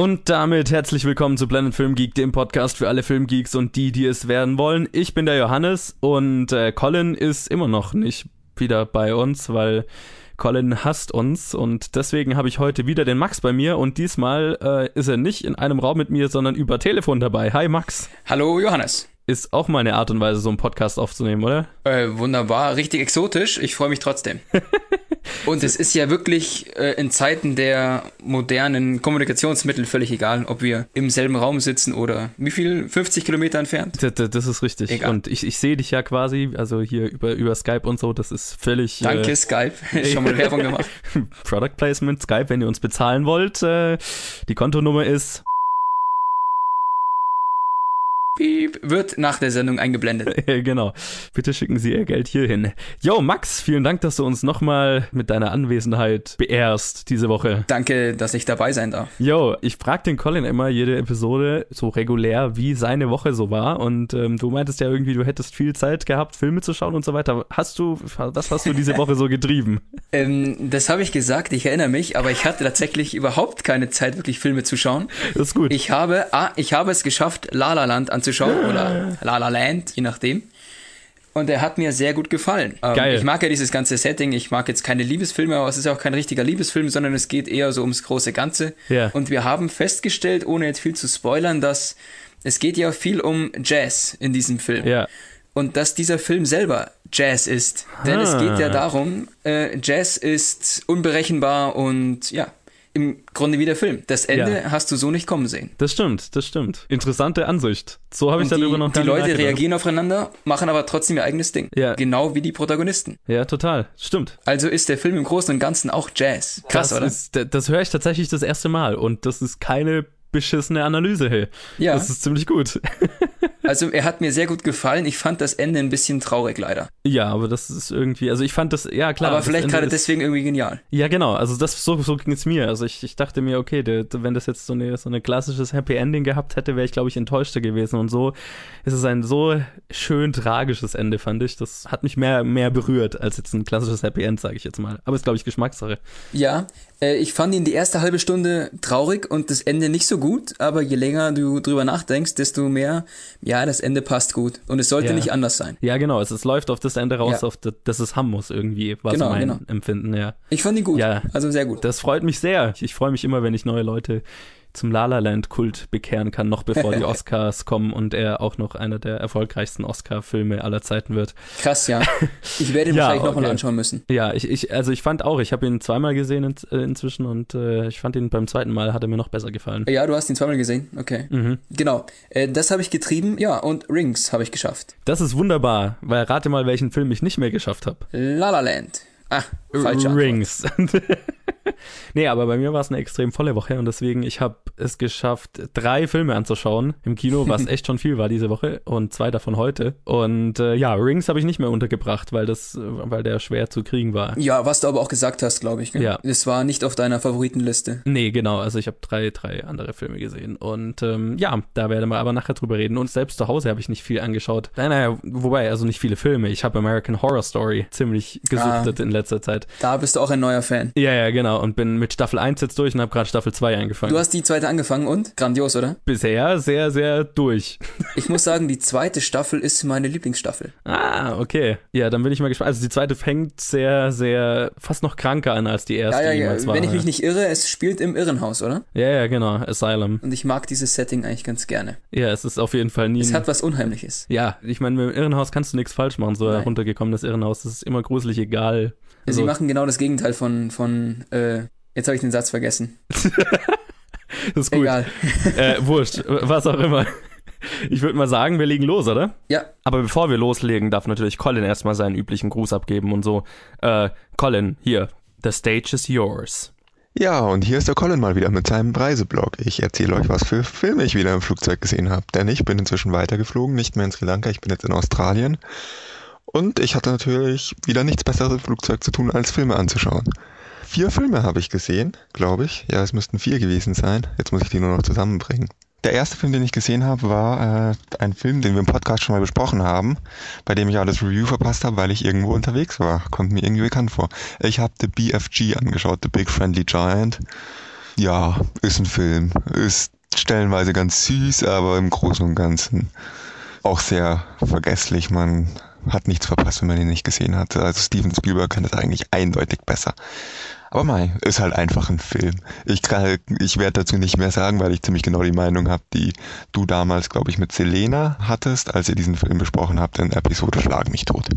Und damit herzlich willkommen zu Planet Film Geek, dem Podcast für alle Filmgeeks und die, die es werden wollen. Ich bin der Johannes und äh, Colin ist immer noch nicht wieder bei uns, weil Colin hasst uns und deswegen habe ich heute wieder den Max bei mir und diesmal äh, ist er nicht in einem Raum mit mir, sondern über Telefon dabei. Hi Max. Hallo Johannes. Ist auch mal eine Art und Weise, so einen Podcast aufzunehmen, oder? Äh, wunderbar, richtig exotisch. Ich freue mich trotzdem. und es ist ja wirklich äh, in Zeiten der modernen Kommunikationsmittel völlig egal, ob wir im selben Raum sitzen oder wie viel? 50 Kilometer entfernt? Das, das ist richtig. Egal. Und ich, ich sehe dich ja quasi, also hier über, über Skype und so, das ist völlig. Danke, äh, Skype. Schon mal Werbung gemacht. Product Placement, Skype, wenn ihr uns bezahlen wollt. Äh, die Kontonummer ist Piep, wird nach der Sendung eingeblendet. genau. Bitte schicken Sie Ihr Geld hierhin. Jo, Max, vielen Dank, dass du uns nochmal mit deiner Anwesenheit beehrst diese Woche. Danke, dass ich dabei sein darf. Jo, ich frage den Colin immer jede Episode so regulär, wie seine Woche so war. Und ähm, du meintest ja irgendwie, du hättest viel Zeit gehabt, Filme zu schauen und so weiter. Hast du, was hast du diese Woche so getrieben? ähm, das habe ich gesagt, ich erinnere mich, aber ich hatte tatsächlich überhaupt keine Zeit, wirklich Filme zu schauen. Das ist gut. Ich habe, ah, ich habe es geschafft, La La Land anzuschauen oder La La Land, je nachdem. Und er hat mir sehr gut gefallen. Ähm, Geil. Ich mag ja dieses ganze Setting. Ich mag jetzt keine Liebesfilme, aber es ist auch kein richtiger Liebesfilm, sondern es geht eher so ums große Ganze. Ja. Und wir haben festgestellt, ohne jetzt viel zu spoilern, dass es geht ja viel um Jazz in diesem Film. Ja. Und dass dieser Film selber Jazz ist. Denn Ah. es geht ja darum, äh, Jazz ist unberechenbar und ja, im Grunde wie der Film. Das Ende Ja. hast du so nicht kommen sehen. Das stimmt, das stimmt. Interessante Ansicht. So habe ich darüber noch die Leute nachgedacht. reagieren aufeinander, machen aber trotzdem ihr eigenes Ding. Ja. Genau wie die Protagonisten. Ja, total. Stimmt. Also ist der Film im Großen und Ganzen auch Jazz. Krass, das oder? Ist, das das höre ich tatsächlich das erste Mal und das ist keine beschissene Analyse, hey. Ja. Das ist ziemlich gut. Also er hat mir sehr gut gefallen. Ich fand das Ende ein bisschen traurig leider. ja, aber das ist irgendwie, also ich fand das, ja klar. aber vielleicht Ende gerade ist- deswegen irgendwie genial. Ja, genau. Also das so, so ging es mir. Also ich, ich dachte mir, okay, der, wenn das jetzt so eine so eine klassisches Happy Ending gehabt hätte, wäre ich glaube ich enttäuschter gewesen. Und so ist es ein so schön tragisches Ende, fand ich. Das hat mich mehr mehr berührt als jetzt ein klassisches Happy End, sage ich jetzt mal. Aber ist glaube ich Geschmackssache. Ja, ich fand ihn die erste halbe Stunde traurig und das Ende nicht so gut, aber je länger du drüber nachdenkst, desto mehr, ja, das Ende passt gut. Und es sollte Ja. nicht anders sein. Ja, genau. Es, es läuft auf das Ende raus, Ja. auf das, dass es haben muss irgendwie, war Genau, so mein genau. Empfinden, ja. Ich fand ihn gut. Ja. Also sehr gut. Das freut mich sehr. Ich, ich freue mich immer, wenn ich neue Leute zum La La Land Kult bekehren kann, noch bevor die Oscars kommen und er auch noch einer der erfolgreichsten Oscar-Filme aller Zeiten wird. Krass, ja. Ich werde ihn Ja, wahrscheinlich nochmal okay. anschauen müssen. Ja, ich, ich, also ich fand auch, ich habe ihn zweimal gesehen in, äh, inzwischen und äh, ich fand ihn beim zweiten Mal hat er mir noch besser gefallen. Ja, du hast ihn zweimal gesehen. Okay. Mhm. Genau. Äh, das habe ich getrieben. Ja, und Rings habe ich geschafft. Das ist wunderbar, weil rate mal, welchen Film ich nicht mehr geschafft habe. La La Land. Ah, falsche. Rings. nee, aber bei mir war es eine extrem volle Woche und deswegen, ich habe es geschafft, drei Filme anzuschauen im Kino, was echt schon viel war diese Woche und zwei davon heute. Und äh, ja, Rings habe ich nicht mehr untergebracht, weil das, weil der schwer zu kriegen war. Ja, was du aber auch gesagt hast, glaube ich. Gell? Ja. Es war nicht auf deiner Favoritenliste. Nee, genau. Also ich habe drei, drei andere Filme gesehen. Und ähm, ja, da werden wir aber nachher drüber reden. Und selbst zu Hause habe ich nicht viel angeschaut. Nein, naja, wobei, also nicht viele Filme. Ich habe American Horror Story ziemlich gesuchtet in letzter Zeit. Da bist du auch ein neuer Fan. Ja, ja, genau. Und bin mit Staffel 1 jetzt durch und habe gerade Staffel 2 angefangen. Du hast die zweite angefangen und? Grandios, oder? Bisher sehr, sehr durch. Ich muss sagen, die zweite Staffel ist meine Lieblingsstaffel. Ah, okay. Ja, dann bin ich mal gespannt. Also die zweite fängt sehr, sehr, fast noch kranker an als die erste Ja, ja, ja. war. Wenn ich mich nicht irre, es spielt im Irrenhaus, oder? ja, ja, genau. Asylum. Und ich mag dieses Setting eigentlich ganz gerne. Ja, es ist auf jeden Fall nie. Es hat was Unheimliches. Ja, ich meine, mit dem Irrenhaus kannst du nichts falsch machen. So ein Nein. runtergekommenes Irrenhaus, das ist immer gruselig, egal. Sie Also- machen genau das Gegenteil von, von äh, jetzt habe ich den Satz vergessen. Das ist gut. Egal. Äh, wurscht, was auch immer. Ich würde mal sagen, wir legen los, oder? Ja, Aber bevor wir loslegen, darf natürlich Colin erstmal seinen üblichen Gruß abgeben und so. Äh, Colin, hier, the stage is yours. Ja, und hier ist der Colin mal wieder mit seinem Reiseblog. Ich erzähle euch, was für Filme ich wieder im Flugzeug gesehen habe. Denn ich bin inzwischen weitergeflogen, nicht mehr in Sri Lanka, ich bin jetzt in Australien. Und ich hatte natürlich wieder nichts Besseres im Flugzeug zu tun, als Filme anzuschauen. Vier Filme habe ich gesehen, glaube ich. Ja, es müssten vier gewesen sein. Jetzt muss ich die nur noch zusammenbringen. Der erste Film, den ich gesehen habe, war äh, ein Film, den wir im Podcast schon mal besprochen haben, bei dem ich auch das Review verpasst habe, weil ich irgendwo unterwegs war. Kommt mir irgendwie bekannt vor. Ich habe The BFG angeschaut, The Big Friendly Giant. ja, ist ein Film. Ist stellenweise ganz süß, aber im Großen und Ganzen auch sehr vergesslich. Man hat nichts verpasst, wenn man ihn nicht gesehen hat. Also Steven Spielberg kann das eigentlich eindeutig besser. Aber mei, ist halt einfach ein Film. Ich, kann, ich werde dazu nicht mehr sagen, weil ich ziemlich genau die Meinung habe, die du damals, glaube ich, mit Selena hattest, als ihr diesen Film besprochen habt in Episode Schlag mich tot.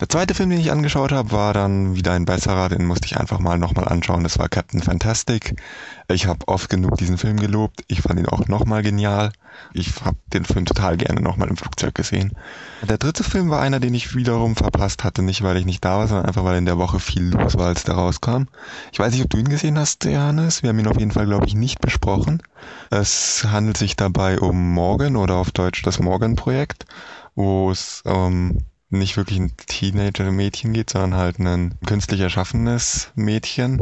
Der zweite Film, den ich angeschaut habe, war dann wieder ein besserer, den musste ich einfach mal nochmal anschauen. Das war Captain Fantastic. Ich habe oft genug diesen Film gelobt. Ich fand ihn auch nochmal genial. Ich habe den Film total gerne nochmal im Flugzeug gesehen. Der dritte Film war einer, den ich wiederum verpasst hatte. Nicht, weil ich nicht da war, sondern einfach, weil in der Woche viel los war, als der rauskam. Ich weiß nicht, ob du ihn gesehen hast, Johannes. Wir haben ihn auf jeden Fall, glaube ich, nicht besprochen. Es handelt sich dabei um Morgan oder auf Deutsch das Morgan-Projekt, wo es ähm, nicht wirklich ein Teenager-Mädchen geht, sondern halt ein künstlich erschaffenes Mädchen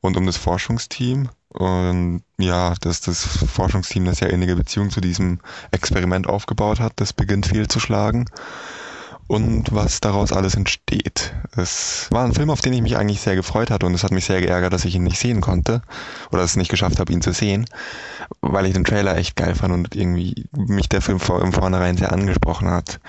und um das Forschungsteam. Und ja, dass das Forschungsteam eine sehr innige Beziehung zu diesem Experiment aufgebaut hat, das beginnt fehlzuschlagen und was daraus alles entsteht. Es war ein Film, auf den ich mich eigentlich sehr gefreut hatte und es hat mich sehr geärgert, dass ich ihn nicht sehen konnte oder es nicht geschafft habe, ihn zu sehen, weil ich den Trailer echt geil fand und irgendwie mich der Film im Vornherein sehr angesprochen hat.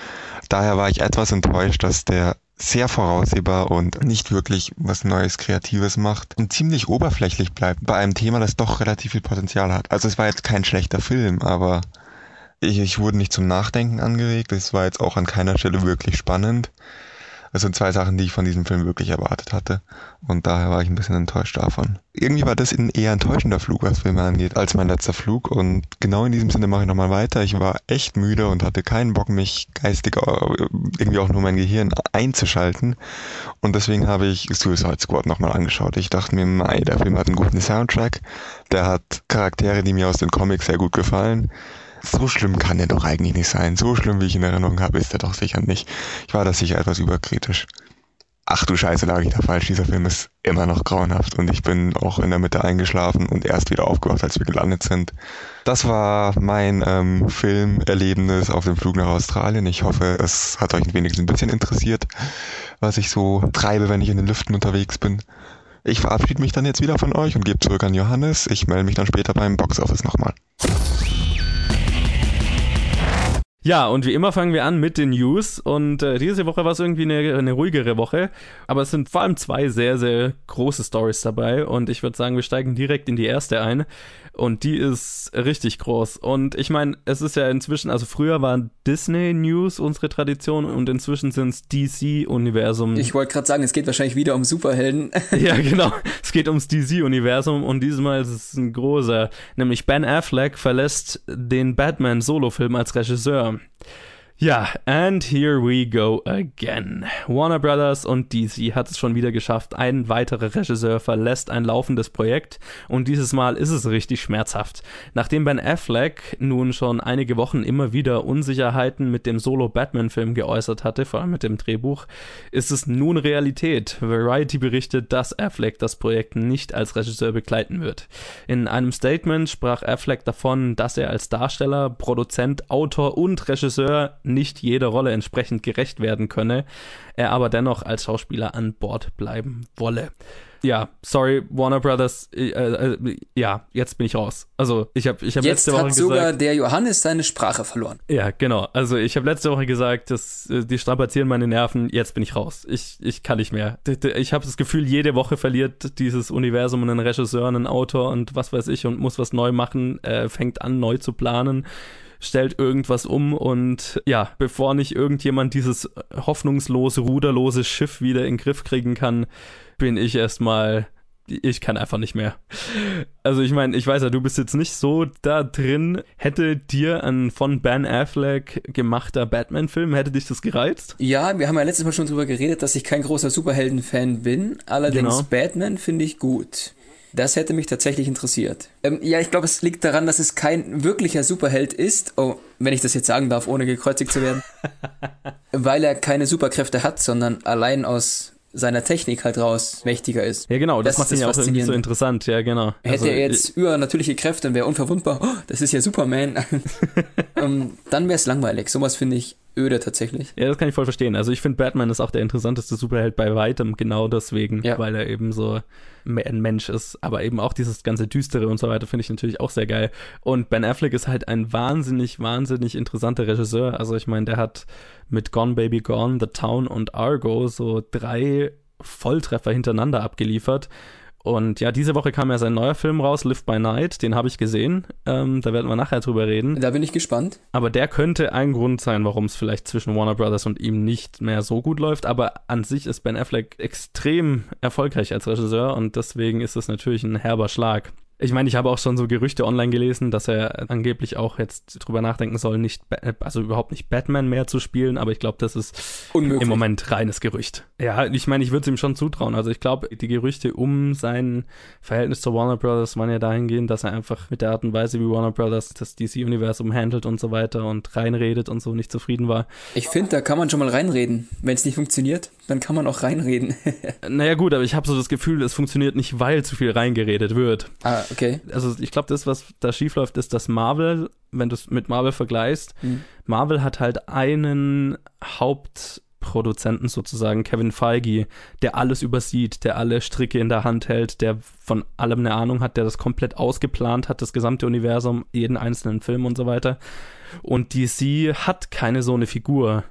Daher war ich etwas enttäuscht, dass der sehr voraussehbar und nicht wirklich was Neues, Kreatives macht und ziemlich oberflächlich bleibt bei einem Thema, das doch relativ viel Potenzial hat. Also es war jetzt kein schlechter Film, aber ich, ich wurde nicht zum Nachdenken angeregt. Es war jetzt auch an keiner Stelle wirklich spannend. Das sind zwei Sachen, die ich von diesem Film wirklich erwartet hatte. Und daher war ich ein bisschen enttäuscht davon. Irgendwie war das ein eher enttäuschender Flug, was Filme angeht, als mein letzter Flug. Und genau in diesem Sinne mache ich nochmal weiter. Ich war echt müde und hatte keinen Bock, mich geistig, äh, irgendwie auch nur mein Gehirn einzuschalten. Und deswegen habe ich Suicide Squad nochmal angeschaut. Ich dachte mir, mei, der Film hat einen guten Soundtrack. Der hat Charaktere, die mir aus den Comics sehr gut gefallen so schlimm kann er doch eigentlich nicht sein. So schlimm, wie ich in Erinnerung habe, ist er doch sicher nicht. Ich war da sicher etwas überkritisch. Ach du Scheiße, lag ich da falsch. Dieser Film ist immer noch grauenhaft und ich bin auch in der Mitte eingeschlafen und erst wieder aufgewacht, als wir gelandet sind. Das war mein ähm, Filmerlebnis auf dem Flug nach Australien. Ich hoffe, es hat euch wenigstens ein bisschen interessiert, was ich so treibe, wenn ich in den Lüften unterwegs bin. Ich verabschiede mich dann jetzt wieder von euch und gebe zurück an Johannes. Ich melde mich dann später beim Boxoffice nochmal. Ja, und wie immer fangen wir an mit den News. Und äh, diese Woche war es irgendwie eine, eine ruhigere Woche. Aber es sind vor allem zwei sehr, sehr große Stories dabei. Und ich würde sagen, wir steigen direkt in die erste ein. Und die ist richtig groß. Und ich meine, es ist ja inzwischen, also früher waren Disney News unsere Tradition und inzwischen sind es DC-Universum. Ich wollte gerade sagen, es geht wahrscheinlich wieder um Superhelden. ja, genau. Es geht ums DC-Universum und diesmal ist es ein großer. Nämlich Ben Affleck verlässt den Batman-Solo-Film als Regisseur. Um, Ja, and here we go again. Warner Brothers und DC hat es schon wieder geschafft. Ein weiterer Regisseur verlässt ein laufendes Projekt und dieses Mal ist es richtig schmerzhaft. Nachdem Ben Affleck nun schon einige Wochen immer wieder Unsicherheiten mit dem Solo-Batman-Film geäußert hatte, vor allem mit dem Drehbuch, ist es nun Realität. Variety berichtet, dass Affleck das Projekt nicht als Regisseur begleiten wird. In einem Statement sprach Affleck davon, dass er als Darsteller, Produzent, Autor und Regisseur nicht jeder Rolle entsprechend gerecht werden könne, er aber dennoch als Schauspieler an Bord bleiben wolle. Ja, sorry, Warner Brothers, äh, äh, ja, jetzt bin ich raus. Also, ich habe ich hab letzte Woche gesagt... Jetzt hat sogar der Johannes seine Sprache verloren. Ja, genau. Also, ich habe letzte Woche gesagt, dass, äh, die strapazieren meine Nerven, jetzt bin ich raus. Ich, ich kann nicht mehr. Ich habe das Gefühl, jede Woche verliert dieses Universum einen Regisseur, einen Autor und was weiß ich und muss was neu machen, äh, fängt an, neu zu planen stellt irgendwas um und ja, bevor nicht irgendjemand dieses hoffnungslose, ruderlose Schiff wieder in den Griff kriegen kann, bin ich erstmal ich kann einfach nicht mehr. Also ich meine, ich weiß ja, du bist jetzt nicht so da drin. Hätte dir ein von Ben Affleck gemachter Batman-Film, hätte dich das gereizt? Ja, wir haben ja letztes Mal schon drüber geredet, dass ich kein großer Superhelden-Fan bin. Allerdings genau. Batman finde ich gut. Das hätte mich tatsächlich interessiert. Ähm, ja, ich glaube, es liegt daran, dass es kein wirklicher Superheld ist. Oh, wenn ich das jetzt sagen darf, ohne gekreuzigt zu werden. weil er keine Superkräfte hat, sondern allein aus seiner Technik halt raus mächtiger ist. Ja, genau, das, das macht ihn ja auch irgendwie so interessant, ja, genau. Hätte also, er jetzt übernatürliche Kräfte und wäre unverwundbar, oh, das ist ja Superman, um, ähm, dann wäre es langweilig. Sowas finde ich öde tatsächlich. Ja, das kann ich voll verstehen. Also ich finde, Batman ist auch der interessanteste Superheld bei weitem, genau deswegen, Ja. weil er eben so ein Mensch ist. Aber eben auch dieses ganze Düstere und so weiter finde ich natürlich auch sehr geil. Und Ben Affleck ist halt ein wahnsinnig, wahnsinnig interessanter Regisseur. Also ich meine, der hat mit Gone Baby Gone, The Town und Argo so drei Volltreffer hintereinander abgeliefert. Und ja, diese Woche kam ja sein neuer Film raus, Live by Night. Den habe ich gesehen. Ähm, da werden wir nachher drüber reden. Da bin ich gespannt. Aber der könnte ein Grund sein, warum es vielleicht zwischen Warner Brothers und ihm nicht mehr so gut läuft. Aber an sich ist Ben Affleck extrem erfolgreich als Regisseur und deswegen ist es natürlich ein herber Schlag. Ich meine, ich habe auch schon so Gerüchte online gelesen, dass er angeblich auch jetzt drüber nachdenken soll, nicht, Ba- also überhaupt nicht Batman mehr zu spielen, aber ich glaube, das ist Unmöglich. im Moment reines Gerücht. Ja, ich meine, ich würde es ihm schon zutrauen. Also ich glaube, die Gerüchte um sein Verhältnis zu Warner Brothers waren ja dahingehend, dass er einfach mit der Art und Weise, wie Warner Brothers das DC-Universum handelt und so weiter und reinredet und so nicht zufrieden war. Ich finde, da kann man schon mal reinreden. Wenn es nicht funktioniert, dann kann man auch reinreden. Naja gut, aber ich habe so das Gefühl, es funktioniert nicht, weil zu viel reingeredet wird. ah, okay. Also ich glaube, das, was da schiefläuft, ist, dass Marvel, wenn du es mit Marvel vergleichst, Mhm. Marvel hat halt einen Hauptproduzenten sozusagen, Kevin Feige, der alles übersieht, der alle Stricke in der Hand hält, der von allem eine Ahnung hat, der das komplett ausgeplant hat, das gesamte Universum, jeden einzelnen Film und so weiter. Und DC hat keine so eine Figur.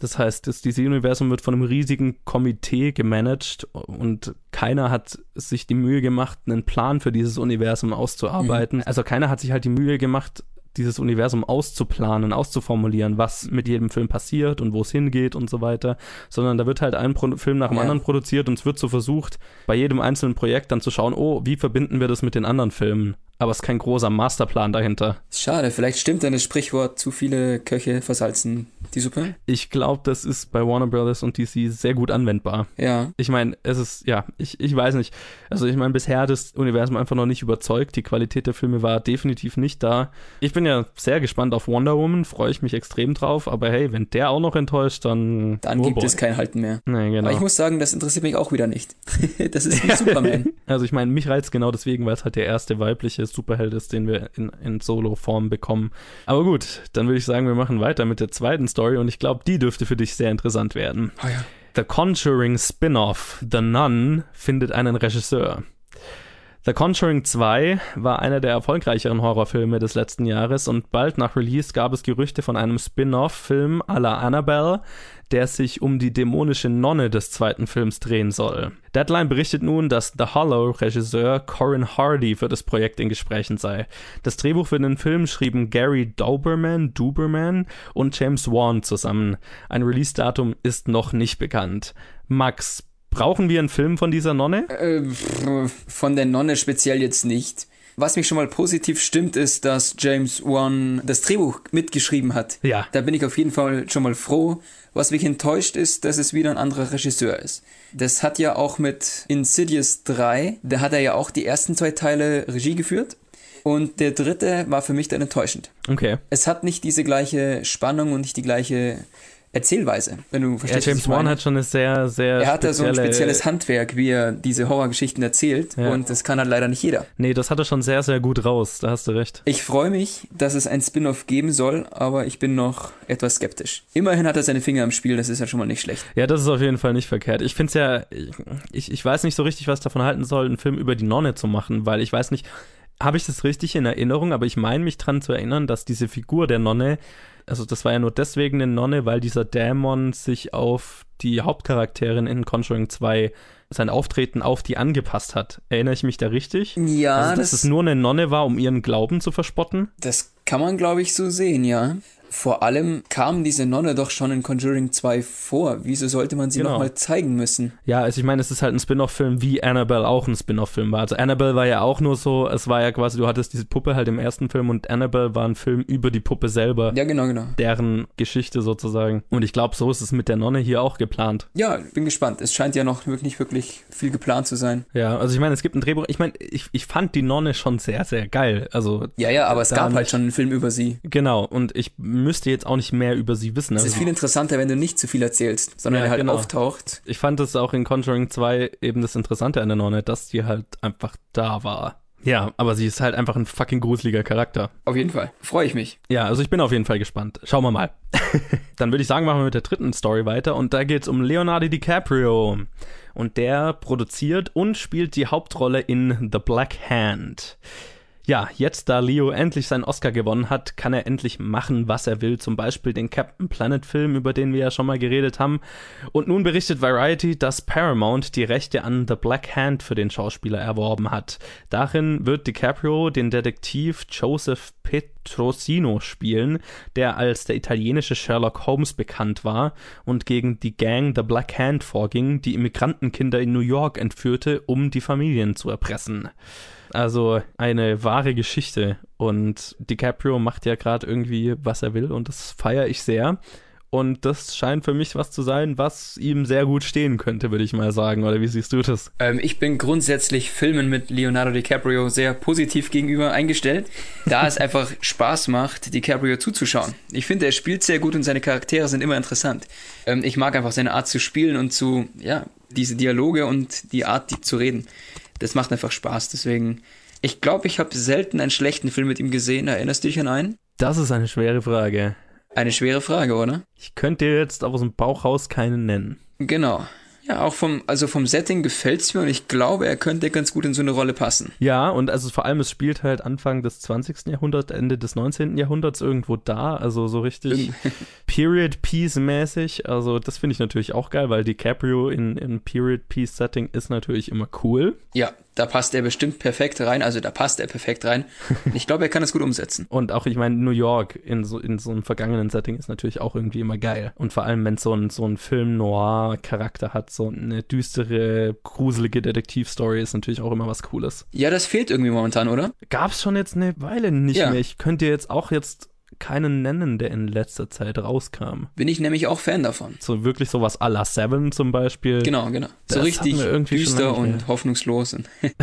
Das heißt, das DC-Universum wird von einem riesigen Komitee gemanagt und keiner hat sich die Mühe gemacht, einen Plan für dieses Universum auszuarbeiten. Also keiner hat sich halt die Mühe gemacht, dieses Universum auszuplanen, auszuformulieren, was mit jedem Film passiert und wo es hingeht und so weiter, sondern da wird halt ein Pro Film nach dem Ja. anderen produziert und es wird so versucht, bei jedem einzelnen Projekt dann zu schauen, oh, wie verbinden wir das mit den anderen Filmen? Aber es ist kein großer Masterplan dahinter. Schade, vielleicht stimmt dann das Sprichwort, zu viele Köche versalzen die Suppe. Ich glaube, das ist bei Warner Brothers und DC sehr gut anwendbar. Ja. Ich meine, es ist, ja, ich, ich weiß nicht. Also ich meine, bisher hat das Universum einfach noch nicht überzeugt. Die Qualität der Filme war definitiv nicht da. Ich bin ja sehr gespannt auf Wonder Woman, freue ich mich extrem drauf. Aber hey, wenn der auch noch enttäuscht, dann... Dann oh gibt boy. es kein Halten mehr. Nee, genau. Aber ich muss sagen, das interessiert mich auch wieder nicht. das ist wie Superman. Also ich meine, mich reizt genau deswegen, weil es halt der erste weibliche Superheld ist, den wir in, in Solo-Form bekommen. Aber gut, dann würde ich sagen, wir machen weiter mit der zweiten Story und ich glaube, die dürfte für dich sehr interessant werden. Oh ja. The Conjuring Spin-off The Nun findet einen Regisseur. The Conjuring 2 war einer der erfolgreicheren Horrorfilme des letzten Jahres und bald nach Release gab es Gerüchte von einem Spin-off-Film à la Annabelle, der sich um die dämonische Nonne des zweiten Films drehen soll. Deadline berichtet nun, dass The Hollow-Regisseur Corin Hardy für das Projekt in Gesprächen sei. Das Drehbuch für den Film schrieben Gary Dauberman, Duberman und James Wan zusammen. Ein Release-Datum ist noch nicht bekannt. Max, brauchen wir einen Film von dieser Nonne? Äh, von der Nonne speziell jetzt nicht. Was mich schon mal positiv stimmt, ist, dass James Wan das Drehbuch mitgeschrieben hat. Ja. Da bin ich auf jeden Fall schon mal froh. Was mich enttäuscht ist, dass es wieder ein anderer Regisseur ist. Das hat ja auch mit Insidious 3, da hat er ja auch die ersten zwei Teile Regie geführt. Und der dritte war für mich dann enttäuschend. Okay. Es hat nicht diese gleiche Spannung und nicht die gleiche Erzählweise, wenn du Ja, verstehst. was James ich Wan hat schon eine sehr, sehr Er hat da so ein spezielle- spezielles Handwerk, wie er diese Horrorgeschichten erzählt. Ja. Und das kann halt leider nicht jeder. Nee, das hat er schon sehr, sehr gut raus. Da hast du recht. Ich freue mich, dass es ein Spin-off geben soll, aber ich bin noch etwas skeptisch. Immerhin hat er seine Finger im Spiel, das ist ja schon mal nicht schlecht. Ja, das ist auf jeden Fall nicht verkehrt. Ich finde es ja, ich, ich weiß nicht so richtig, was davon halten soll, einen Film über die Nonne zu machen, weil ich weiß nicht, habe ich das richtig in Erinnerung, aber ich meine mich dran zu erinnern, dass diese Figur der Nonne, also das war ja nur deswegen eine Nonne, weil dieser Dämon sich auf die Hauptcharakterin in Conjuring 2 sein Auftreten auf die angepasst hat. Erinnere ich mich da richtig? Ja, also, dass es nur eine Nonne war, um ihren Glauben zu verspotten? das kann man, glaube ich, so sehen, ja. Vor allem kam diese Nonne doch schon in Conjuring 2 vor. Wieso sollte man sie Genau. nochmal zeigen müssen? Ja, also ich meine, es ist halt ein Spin-off-Film, wie Annabelle auch ein Spin-off-Film war. Also Annabelle war ja auch nur so, es war ja quasi, du hattest diese Puppe halt im ersten Film und Annabelle war ein Film über die Puppe selber, Ja, genau, genau. deren Geschichte sozusagen. Und ich glaube, so ist es mit der Nonne hier auch geplant. Ja, bin gespannt. Es scheint ja noch wirklich, wirklich viel geplant zu sein. Ja, also ich meine, es gibt ein Drehbuch, ich meine, ich, ich fand die Nonne schon sehr, sehr geil. Also Ja, ja, aber es gab halt schon einen Film über sie. genau, und ich müsste jetzt auch nicht mehr über sie wissen. Es Also ist viel interessanter, wenn du nicht zu viel erzählst, sondern Ja, er halt genau. auftaucht. ich fand es auch in Conjuring 2 eben das Interessante an der Nonne, dass die halt einfach da war. Ja, aber sie ist halt einfach ein fucking gruseliger Charakter. Auf jeden Fall. Freue ich mich. Ja, also ich bin auf jeden Fall gespannt. Schauen wir mal. Dann würde ich sagen, machen wir mit der dritten Story weiter und da geht es um Leonardo DiCaprio. Und der produziert und spielt die Hauptrolle in The Black Hand. Ja, jetzt da Leo endlich seinen Oscar gewonnen hat, kann er endlich machen, was er will. Zum Beispiel den Captain Planet Film, über den wir ja schon mal geredet haben. Und nun berichtet Variety, dass Paramount die Rechte an The Black Hand für den Schauspieler erworben hat. Darin wird DiCaprio den Detektiv Joseph Petrosino spielen, der als der italienische Sherlock Holmes bekannt war und gegen die Gang The Black Hand vorging, die Immigrantenkinder in New York entführte, um die Familien zu erpressen. Also eine wahre Geschichte. Und DiCaprio macht ja gerade irgendwie, was er will, und das feiere ich sehr. Und das scheint für mich was zu sein, was ihm sehr gut stehen könnte, würde ich mal sagen. Oder wie siehst du das? Ähm, ich bin grundsätzlich Filmen mit Leonardo DiCaprio sehr positiv gegenüber eingestellt, da es einfach Spaß macht, DiCaprio zuzuschauen. Ich finde, er spielt sehr gut und seine Charaktere sind immer interessant. Ähm, ich mag einfach seine Art zu spielen und zu, ja, diese Dialoge und die Art, die zu reden das macht einfach Spaß. Deswegen, ich glaube, ich habe selten einen schlechten Film mit ihm gesehen. Erinnerst du dich an einen? Das ist eine schwere Frage. Eine schwere Frage, oder? Ich könnte dir jetzt aus dem Bauch raus keinen nennen. Genau. Ja, auch vom, also vom Setting gefällt's mir und ich glaube, er könnte ganz gut in so eine Rolle passen. Ja, und also vor allem, es spielt halt Anfang des 20. Jahrhunderts, Ende des 19. Jahrhunderts irgendwo da, also so richtig Period Piece mäßig. Also das finde ich natürlich auch geil, weil DiCaprio in, in Period Piece Setting ist natürlich immer cool. Ja, da passt er bestimmt perfekt rein. Also da passt er perfekt rein. Ich glaube, er kann es gut umsetzen. Und auch, ich meine, New York in so, in so einem vergangenen Setting ist natürlich auch irgendwie immer geil. Und vor allem, wenn es so ein, so ein Film-Noir-Charakter hat, so eine düstere, gruselige Detektivstory, ist natürlich auch immer was Cooles. Ja, das fehlt irgendwie momentan, oder? Gab's schon jetzt eine Weile nicht ja. mehr. Ich könnte jetzt auch jetzt keinen nennen, der in letzter Zeit rauskam. Bin ich nämlich auch Fan davon. So wirklich sowas à la Seven zum Beispiel. Genau, genau. So das richtig düster und hoffnungslos.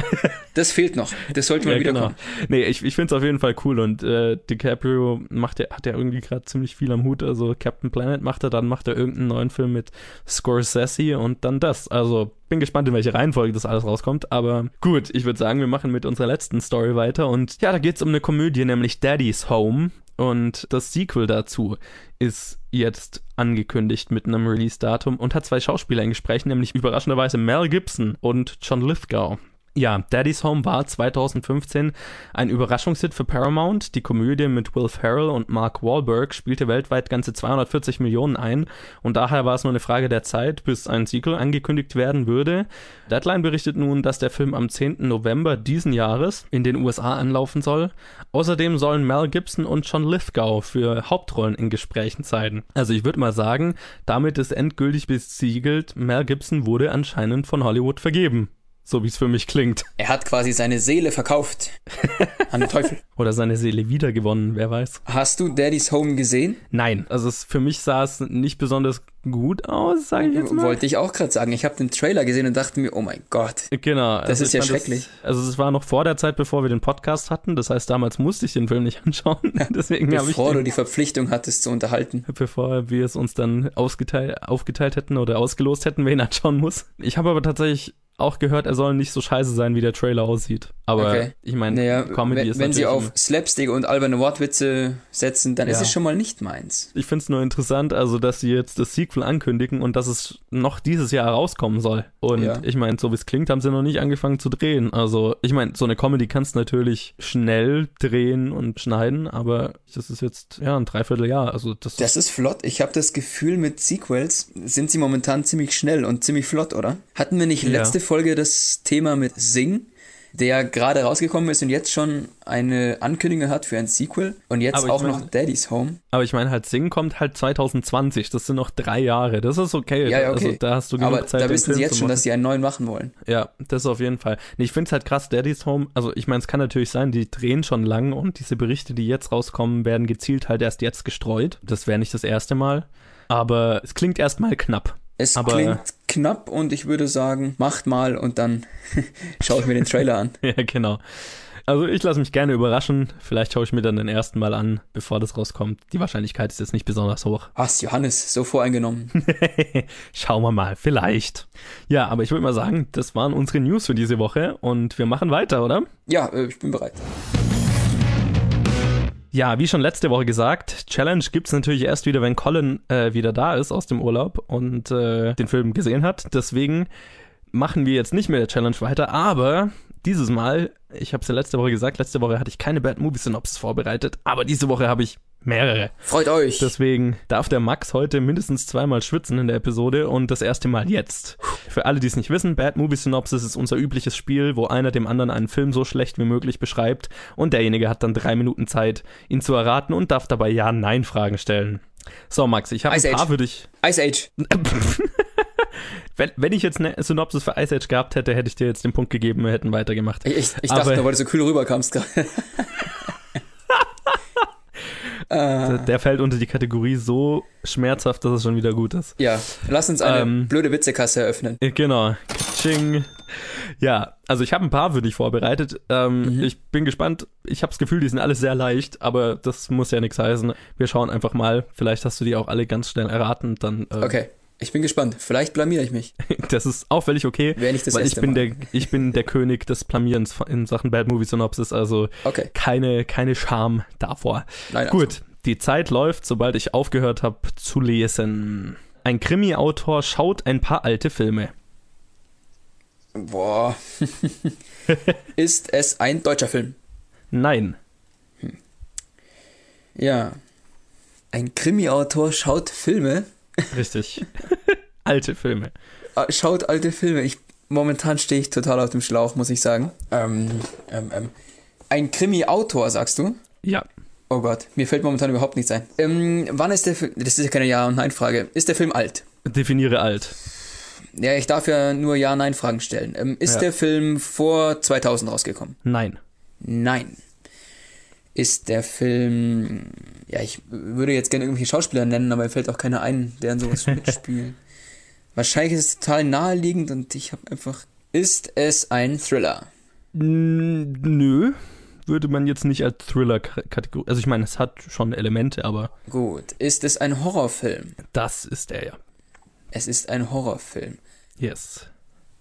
das fehlt noch. Das sollte mal ja, wieder genau. kommen. Nee, ich, ich finde es auf jeden Fall cool und äh, DiCaprio macht ja, hat ja irgendwie gerade ziemlich viel am Hut. Also Captain Planet macht er, dann macht er irgendeinen neuen Film mit Scorsese und dann das. Also bin gespannt, in welche Reihenfolge das alles rauskommt. Aber gut, ich würde sagen, wir machen mit unserer letzten Story weiter. Und ja, da geht es um eine Komödie, nämlich Daddy's Home. Und das Sequel dazu ist jetzt angekündigt mit einem Release-Datum und hat zwei Schauspieler in Gesprächen, nämlich überraschenderweise Mel Gibson und John Lithgow. Ja, Daddy's Home war 2015 ein Überraschungshit für Paramount. Die Komödie mit Will Ferrell und Mark Wahlberg spielte weltweit ganze 240 Millionen ein und daher war es nur eine Frage der Zeit, bis ein Sequel angekündigt werden würde. Deadline berichtet nun, dass der Film am 10. November diesen Jahres in den USA anlaufen soll. Außerdem sollen Mel Gibson und John Lithgow für Hauptrollen in Gesprächen sein. Also ich würde mal sagen, damit ist endgültig besiegelt, Mel Gibson wurde anscheinend von Hollywood vergeben so wie es für mich klingt. Er hat quasi seine Seele verkauft an den Teufel. Oder seine Seele wiedergewonnen, wer weiß. Hast du Daddy's Home gesehen? Nein, also es, für mich sah es nicht besonders gut aus, sage ich jetzt mal. Wollte ich auch gerade sagen. Ich habe den Trailer gesehen und dachte mir, oh mein Gott. Genau. Das also ist ja schrecklich. Das, also es war noch vor der Zeit, bevor wir den Podcast hatten. Das heißt, damals musste ich den Film nicht anschauen. Deswegen habe ich Bevor du die Verpflichtung hattest zu unterhalten. Bevor wir es uns dann ausgeteilt, aufgeteilt hätten oder ausgelost hätten, wer ihn anschauen muss. Ich habe aber tatsächlich auch gehört, er soll nicht so scheiße sein, wie der Trailer aussieht. Aber okay. ich meine, naja, Comedy wenn, ist Wenn sie auf Slapstick und alberne Wortwitze setzen, dann ja. ist es schon mal nicht meins. Ich finde es nur interessant, also dass sie jetzt das Sequel ankündigen und dass es noch dieses Jahr rauskommen soll. Und ja. ich meine, so wie es klingt, haben sie noch nicht angefangen zu drehen. Also ich meine, so eine Comedy kannst du natürlich schnell drehen und schneiden, aber das ist jetzt ja ein Dreivierteljahr. Also das, das ist flott. Ich habe das Gefühl, mit Sequels sind sie momentan ziemlich schnell und ziemlich flott, oder? Hatten wir nicht letzte ja. Folge das Thema mit Sing, der gerade rausgekommen ist und jetzt schon eine Ankündigung hat für ein Sequel und jetzt auch mein, noch Daddy's Home. Aber ich meine halt, Sing kommt halt 2020, das sind noch drei Jahre, das ist okay. Ja, ja okay. Also, da hast du genug aber Zeit. Da wissen sie jetzt schon, dass sie einen neuen machen wollen. Ja, das auf jeden Fall. Nee, ich finde es halt krass, Daddy's Home, also ich meine, es kann natürlich sein, die drehen schon lang und diese Berichte, die jetzt rauskommen, werden gezielt halt erst jetzt gestreut. Das wäre nicht das erste Mal. Aber es klingt erstmal knapp. Es aber klingt knapp und ich würde sagen, macht mal und dann schaue ich mir den Trailer an. ja, genau. Also ich lasse mich gerne überraschen. Vielleicht schaue ich mir dann den ersten Mal an, bevor das rauskommt. Die Wahrscheinlichkeit ist jetzt nicht besonders hoch. Was, Johannes, so voreingenommen. Schauen wir mal, vielleicht. Ja, aber ich würde mal sagen, das waren unsere News für diese Woche und wir machen weiter, oder? Ja, äh, ich bin bereit. Ja, wie schon letzte Woche gesagt, Challenge gibt's natürlich erst wieder, wenn Colin äh, wieder da ist aus dem Urlaub und äh, den Film gesehen hat. Deswegen machen wir jetzt nicht mehr der Challenge weiter, aber dieses Mal, ich habe es ja letzte Woche gesagt, letzte Woche hatte ich keine Bad Movie Synopsis vorbereitet, aber diese Woche habe ich mehrere. Freut euch. Deswegen darf der Max heute mindestens zweimal schwitzen in der Episode und das erste Mal jetzt. Für alle, die es nicht wissen, Bad Movie Synopsis ist unser übliches Spiel, wo einer dem anderen einen Film so schlecht wie möglich beschreibt und derjenige hat dann drei Minuten Zeit, ihn zu erraten und darf dabei Ja-Nein-Fragen stellen. So, Max, ich habe ein paar Age. für dich. Ice Age. Wenn, wenn ich jetzt eine Synopsis für Ice Age gehabt hätte, hätte ich dir jetzt den Punkt gegeben, wir hätten weitergemacht. Ich, ich, ich Aber- dachte nur, weil du so kühl rüberkamst gerade. Der, der fällt unter die Kategorie so schmerzhaft, dass es schon wieder gut ist. ja, lass uns eine Ähm. blöde Witzekasse eröffnen. Äh, Genau. Ching. Ja, also ich habe ein paar für dich vorbereitet. Ähm, Mhm. Ich bin gespannt. Ich habe das Gefühl, die sind alle sehr leicht, aber das muss ja nichts heißen. Wir schauen einfach mal. Vielleicht hast du die auch alle ganz schnell erraten. Dann, äh, Okay, ich bin gespannt. Vielleicht blamiere ich mich. das ist auch völlig okay. Wäre nicht das weil ich bin Mal. der, ich bin der König des Blamierens in Sachen Bad Movie Synopsis. Also Okay, keine, keine Scham davor. nein. Gut, die Zeit läuft, sobald ich aufgehört habe zu lesen. Ein Krimi-Autor schaut ein paar alte Filme. Boah. Ist es ein deutscher Film? Nein. Ja. Ein Krimi-Autor schaut Filme. Richtig. alte Filme. Ah, Schaut alte Filme. Ich, momentan stehe ich total auf dem Schlauch, muss ich sagen. Ähm, ähm, ähm. Ein Krimi-Autor, sagst du? Ja. Oh Gott, mir fällt momentan überhaupt nichts ein. Ähm, wann ist der Film? Das ist ja keine Ja- und Nein-Frage. Ist der Film alt? Definiere alt. Ja, ich darf ja nur Ja-Nein-Fragen stellen. Ähm, ist Ja. der Film vor 2000 rausgekommen? Nein. Nein. Ist der Film. Ja, ich würde jetzt gerne irgendwelche Schauspieler nennen, aber mir fällt auch keiner ein, der in sowas mitspielt. Wahrscheinlich ist es total naheliegend und ich habe einfach. Ist es ein Thriller? Nö. Würde man jetzt nicht als Thriller-Kategorie. Also ich meine, es hat schon Elemente, aber Gut. Ist es ein Horrorfilm? das ist er ja. Es ist ein Horrorfilm. Yes.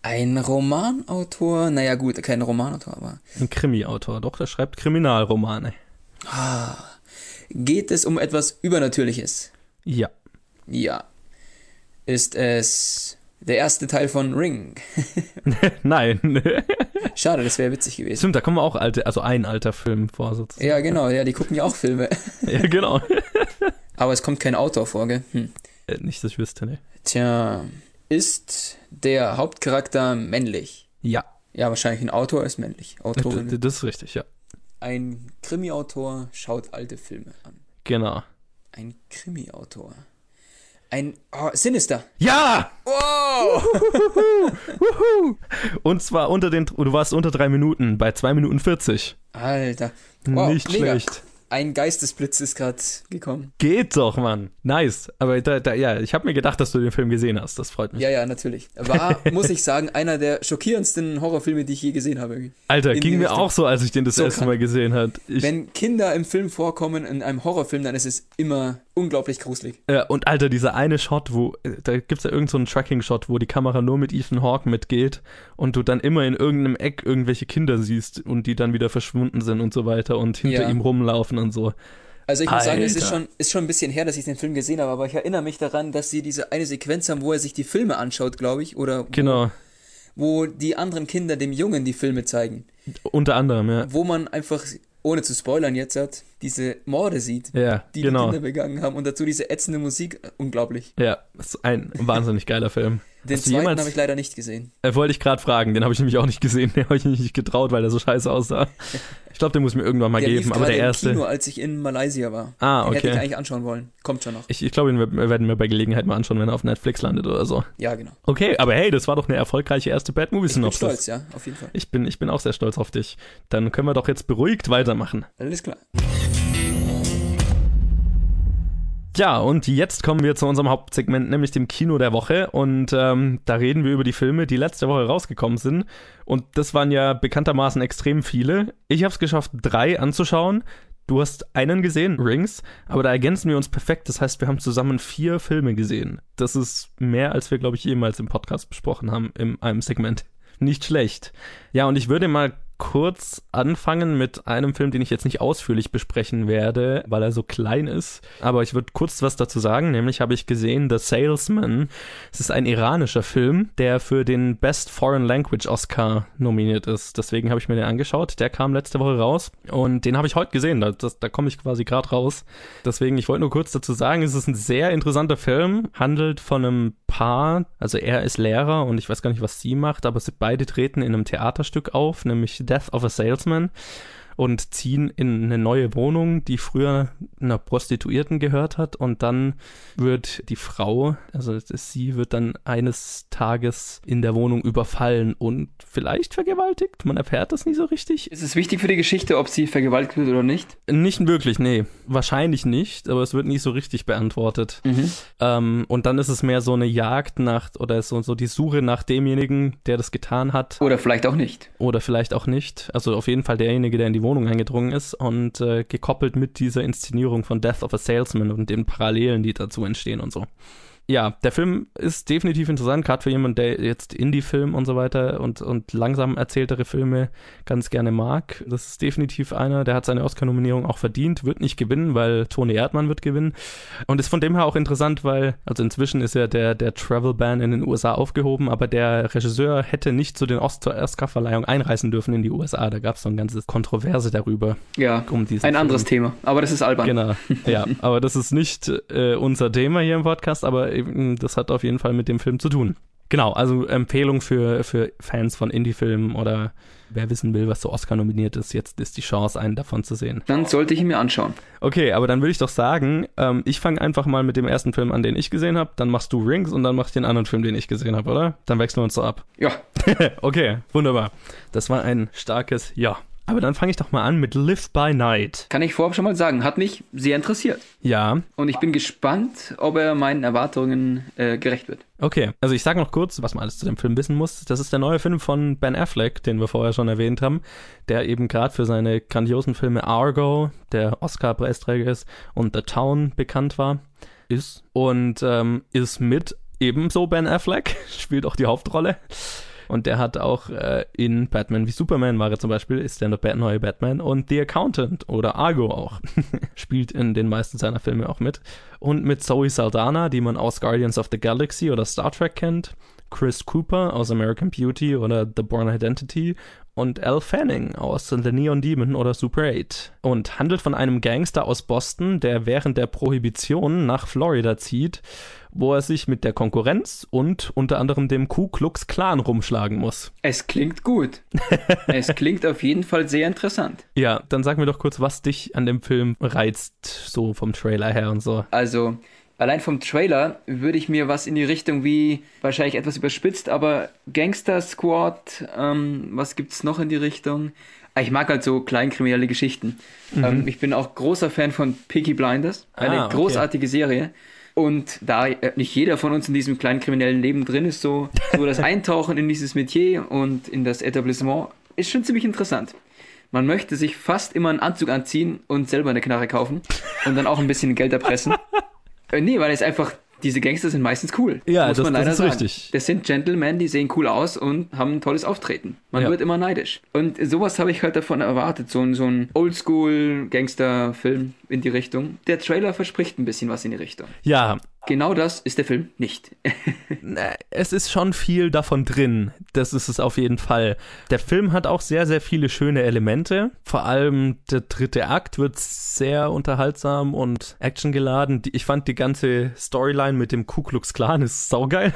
Ein Romanautor? Naja, gut, kein Romanautor, aber. Ein Krimi-Autor. Doch, der schreibt Kriminalromane. Geht es um etwas Übernatürliches? Ja. Ja. Ist es der erste Teil von Ring? Nein. Schade, das wäre witzig gewesen. Stimmt, da kommen auch alte, also ein alter Film vor sozusagen. Ja, genau, ja, die gucken ja auch Filme. Ja, genau. Aber es kommt kein Autor vor, gell? Hm. Äh, Nicht, dass ich wüsste, ne. Tja, ist der Hauptcharakter männlich? Ja. Ja, wahrscheinlich ein Autor ist männlich. D- Autorin. Das ist richtig, ja. Ein Krimi-Autor schaut alte Filme an. Genau. Ein Krimi-Autor. Ein oh, Sinister. Ja! Wow! Und zwar unter den, du warst unter drei Minuten, bei zwei Minuten 40. Alter. Wow, Nicht mega. schlecht. Ein Geistesblitz ist gerade gekommen. Geht doch, Mann. Nice. Aber da, da, ja, ich habe mir gedacht, dass du den Film gesehen hast. Das freut mich. Ja, ja, natürlich. War, muss ich sagen, einer der schockierendsten Horrorfilme, die ich je gesehen habe. Alter, in ging mir Richtung. auch so, als ich den das So erste krank. Mal gesehen habe. Wenn Kinder im Film vorkommen, in einem Horrorfilm, dann ist es immer unglaublich gruselig. äh, und Alter, dieser eine Shot, wo, äh, da gibt's ja irgendeinen so einen Tracking-Shot, wo die Kamera nur mit Ethan Hawke mitgeht und du dann immer in irgendeinem Eck irgendwelche Kinder siehst und die dann wieder verschwunden sind und so weiter und hinter Ja. ihm rumlaufen und so. Also ich muss sagen, es ist Alter. schon, ist schon ein bisschen her, dass ich den Film gesehen habe, aber ich erinnere mich daran, dass sie diese eine Sequenz haben, wo er sich die Filme anschaut, glaube ich, oder wo, Genau. wo die anderen Kinder dem Jungen die Filme zeigen. Unter anderem, ja. Wo man einfach, ohne zu spoilern jetzt, hat, diese Morde sieht, Ja, die genau. die Kinder begangen haben und dazu diese ätzende Musik, äh, unglaublich. Ja, ist ein wahnsinnig geiler Film. Den Hast zweiten habe ich leider nicht gesehen. Äh, wollte ich gerade fragen, den habe ich nämlich auch nicht gesehen, den habe ich mich nicht getraut, weil der so scheiße aussah. Ich glaube, den muss ich mir irgendwann mal der geben, aber der erste. im Kino, als ich in Malaysia war. Ah, Den hätte ich okay. eigentlich anschauen wollen. Kommt schon noch. Ich, ich glaube, den wir- werden wir bei Gelegenheit mal anschauen, wenn er auf Netflix landet oder so. Ja, genau. Okay, aber hey, das war doch eine erfolgreiche erste Bad Movie Ich bin Synopsis. stolz, ja, auf jeden Fall. Ich bin, ich bin auch sehr stolz auf dich. Dann können wir doch jetzt beruhigt weitermachen. Alles klar. Ja, und jetzt kommen wir zu unserem Hauptsegment, nämlich dem Kino der Woche. Und ähm, da reden wir über die Filme, die letzte Woche rausgekommen sind. Und das waren ja bekanntermaßen extrem viele. Ich habe es geschafft, drei anzuschauen. Du hast einen gesehen, Rings, aber da ergänzen wir uns perfekt. Das heißt, wir haben zusammen vier Filme gesehen. Das ist mehr, als wir, glaube ich, jemals im Podcast besprochen haben in einem Segment. Nicht schlecht. Ja, und ich würde mal kurz anfangen mit einem Film, den ich jetzt nicht ausführlich besprechen werde, weil er so klein ist. Aber ich würde kurz was dazu sagen. Nämlich habe ich gesehen The Salesman. Es ist ein iranischer Film, der für den Best Foreign Language Oscar nominiert ist. Deswegen habe ich mir den angeschaut. Der kam letzte Woche raus und den habe ich heute gesehen. Da, da komme ich quasi gerade raus. Deswegen, ich wollte nur kurz dazu sagen, es ist ein sehr interessanter Film. Handelt von einem Paar. Also er ist Lehrer und ich weiß gar nicht, was sie macht, aber sie beide treten in einem Theaterstück auf, nämlich Death of a Salesman und ziehen in eine neue Wohnung, die früher einer Prostituierten gehört hat. Und dann wird die Frau, also sie wird dann eines Tages in der Wohnung überfallen und vielleicht vergewaltigt. Man erfährt das nie so richtig. Ist es wichtig für die Geschichte, ob sie vergewaltigt wird oder nicht? Nicht wirklich, nee. Wahrscheinlich nicht, aber es wird nie so richtig beantwortet. Mhm. Ähm, und dann ist es mehr so eine Jagd nach oder so, so die Suche nach demjenigen, der das getan hat. Oder vielleicht auch nicht. Oder vielleicht auch nicht. Also auf jeden Fall derjenige, der in die Wohnung eingedrungen ist und äh, gekoppelt mit dieser Inszenierung von Death of a Salesman und den Parallelen, die dazu entstehen und so ja, der Film ist definitiv interessant, gerade für jemanden, der jetzt Indie-Film und so weiter und, und langsam erzähltere Filme ganz gerne mag. Das ist definitiv einer, der hat seine Oscar-Nominierung auch verdient, wird nicht gewinnen, weil Toni Erdmann wird gewinnen. Und ist von dem her auch interessant, weil, also inzwischen ist ja der, der Travel-Ban in den USA aufgehoben, aber der Regisseur hätte nicht zu den Oscar-Verleihungen einreisen dürfen in die USA. Da gab es so ein ganzes Kontroverse darüber. Ja, um ein Film. anderes Thema, aber das ist albern. Genau, ja, aber das ist nicht äh, unser Thema hier im Podcast, aber das hat auf jeden Fall mit dem Film zu tun. Genau, also Empfehlung für, für Fans von Indie-Filmen oder wer wissen will, was so Oscar nominiert ist, jetzt ist die Chance, einen davon zu sehen. Dann sollte ich ihn mir anschauen. Okay, aber dann würde ich doch sagen, ähm, ich fange einfach mal mit dem ersten Film an, den ich gesehen habe, dann machst du Rings und dann machst du den anderen Film, den ich gesehen habe, oder? Dann wechseln wir uns so ab. Ja. okay, wunderbar. Das war ein starkes Ja. Aber dann fange ich doch mal an mit Live by Night. Kann ich vorab schon mal sagen, hat mich sehr interessiert. Ja. Und ich bin gespannt, ob er meinen Erwartungen äh, gerecht wird. Okay, also ich sage noch kurz, was man alles zu dem Film wissen muss. Das ist der neue Film von Ben Affleck, den wir vorher schon erwähnt haben, der eben gerade für seine grandiosen Filme Argo, der Oscar-Preisträger ist, und The Town bekannt war, ist. Und ähm, ist mit ebenso Ben Affleck, spielt auch die Hauptrolle. Und der hat auch äh, in Batman wie Superman war er zum Beispiel, ist der neue Batman und The Accountant oder Argo auch. Spielt in den meisten seiner Filme auch mit. Und mit Zoe Saldana, die man aus Guardians of the Galaxy oder Star Trek kennt. Chris Cooper aus American Beauty oder The Born Identity und Al Fanning aus The Neon Demon oder Super 8 und handelt von einem Gangster aus Boston, der während der Prohibition nach Florida zieht, wo er sich mit der Konkurrenz und unter anderem dem Ku Klux Klan rumschlagen muss. Es klingt gut. es klingt auf jeden Fall sehr interessant. Ja, dann sag mir doch kurz, was dich an dem Film reizt, so vom Trailer her und so. Also, allein vom Trailer würde ich mir was in die Richtung wie, wahrscheinlich etwas überspitzt, aber Gangster Squad, ähm, was gibt's noch in die Richtung? Ah, ich mag halt so kleinkriminelle Geschichten. Mhm. Ähm, ich bin auch großer Fan von Piggy Blinders, eine ah, okay. großartige Serie. Und da äh, nicht jeder von uns in diesem kleinen kriminellen Leben drin ist, so, so das Eintauchen in dieses Metier und in das Etablissement ist schon ziemlich interessant. Man möchte sich fast immer einen Anzug anziehen und selber eine Knarre kaufen und dann auch ein bisschen Geld erpressen. Äh, nee, weil es einfach, diese Gangster sind meistens cool. Ja, muss das, man leider das ist sagen. richtig. Das sind Gentlemen, die sehen cool aus und haben ein tolles Auftreten. Man ja. wird immer neidisch. Und sowas habe ich halt davon erwartet. So, so ein Oldschool-Gangster-Film in die Richtung. Der Trailer verspricht ein bisschen was in die Richtung. Ja, Genau das ist der Film nicht. es ist schon viel davon drin. Das ist es auf jeden Fall. Der Film hat auch sehr, sehr viele schöne Elemente. Vor allem der dritte Akt wird sehr unterhaltsam und actiongeladen. Ich fand die ganze Storyline mit dem Ku Klux Klan ist saugeil.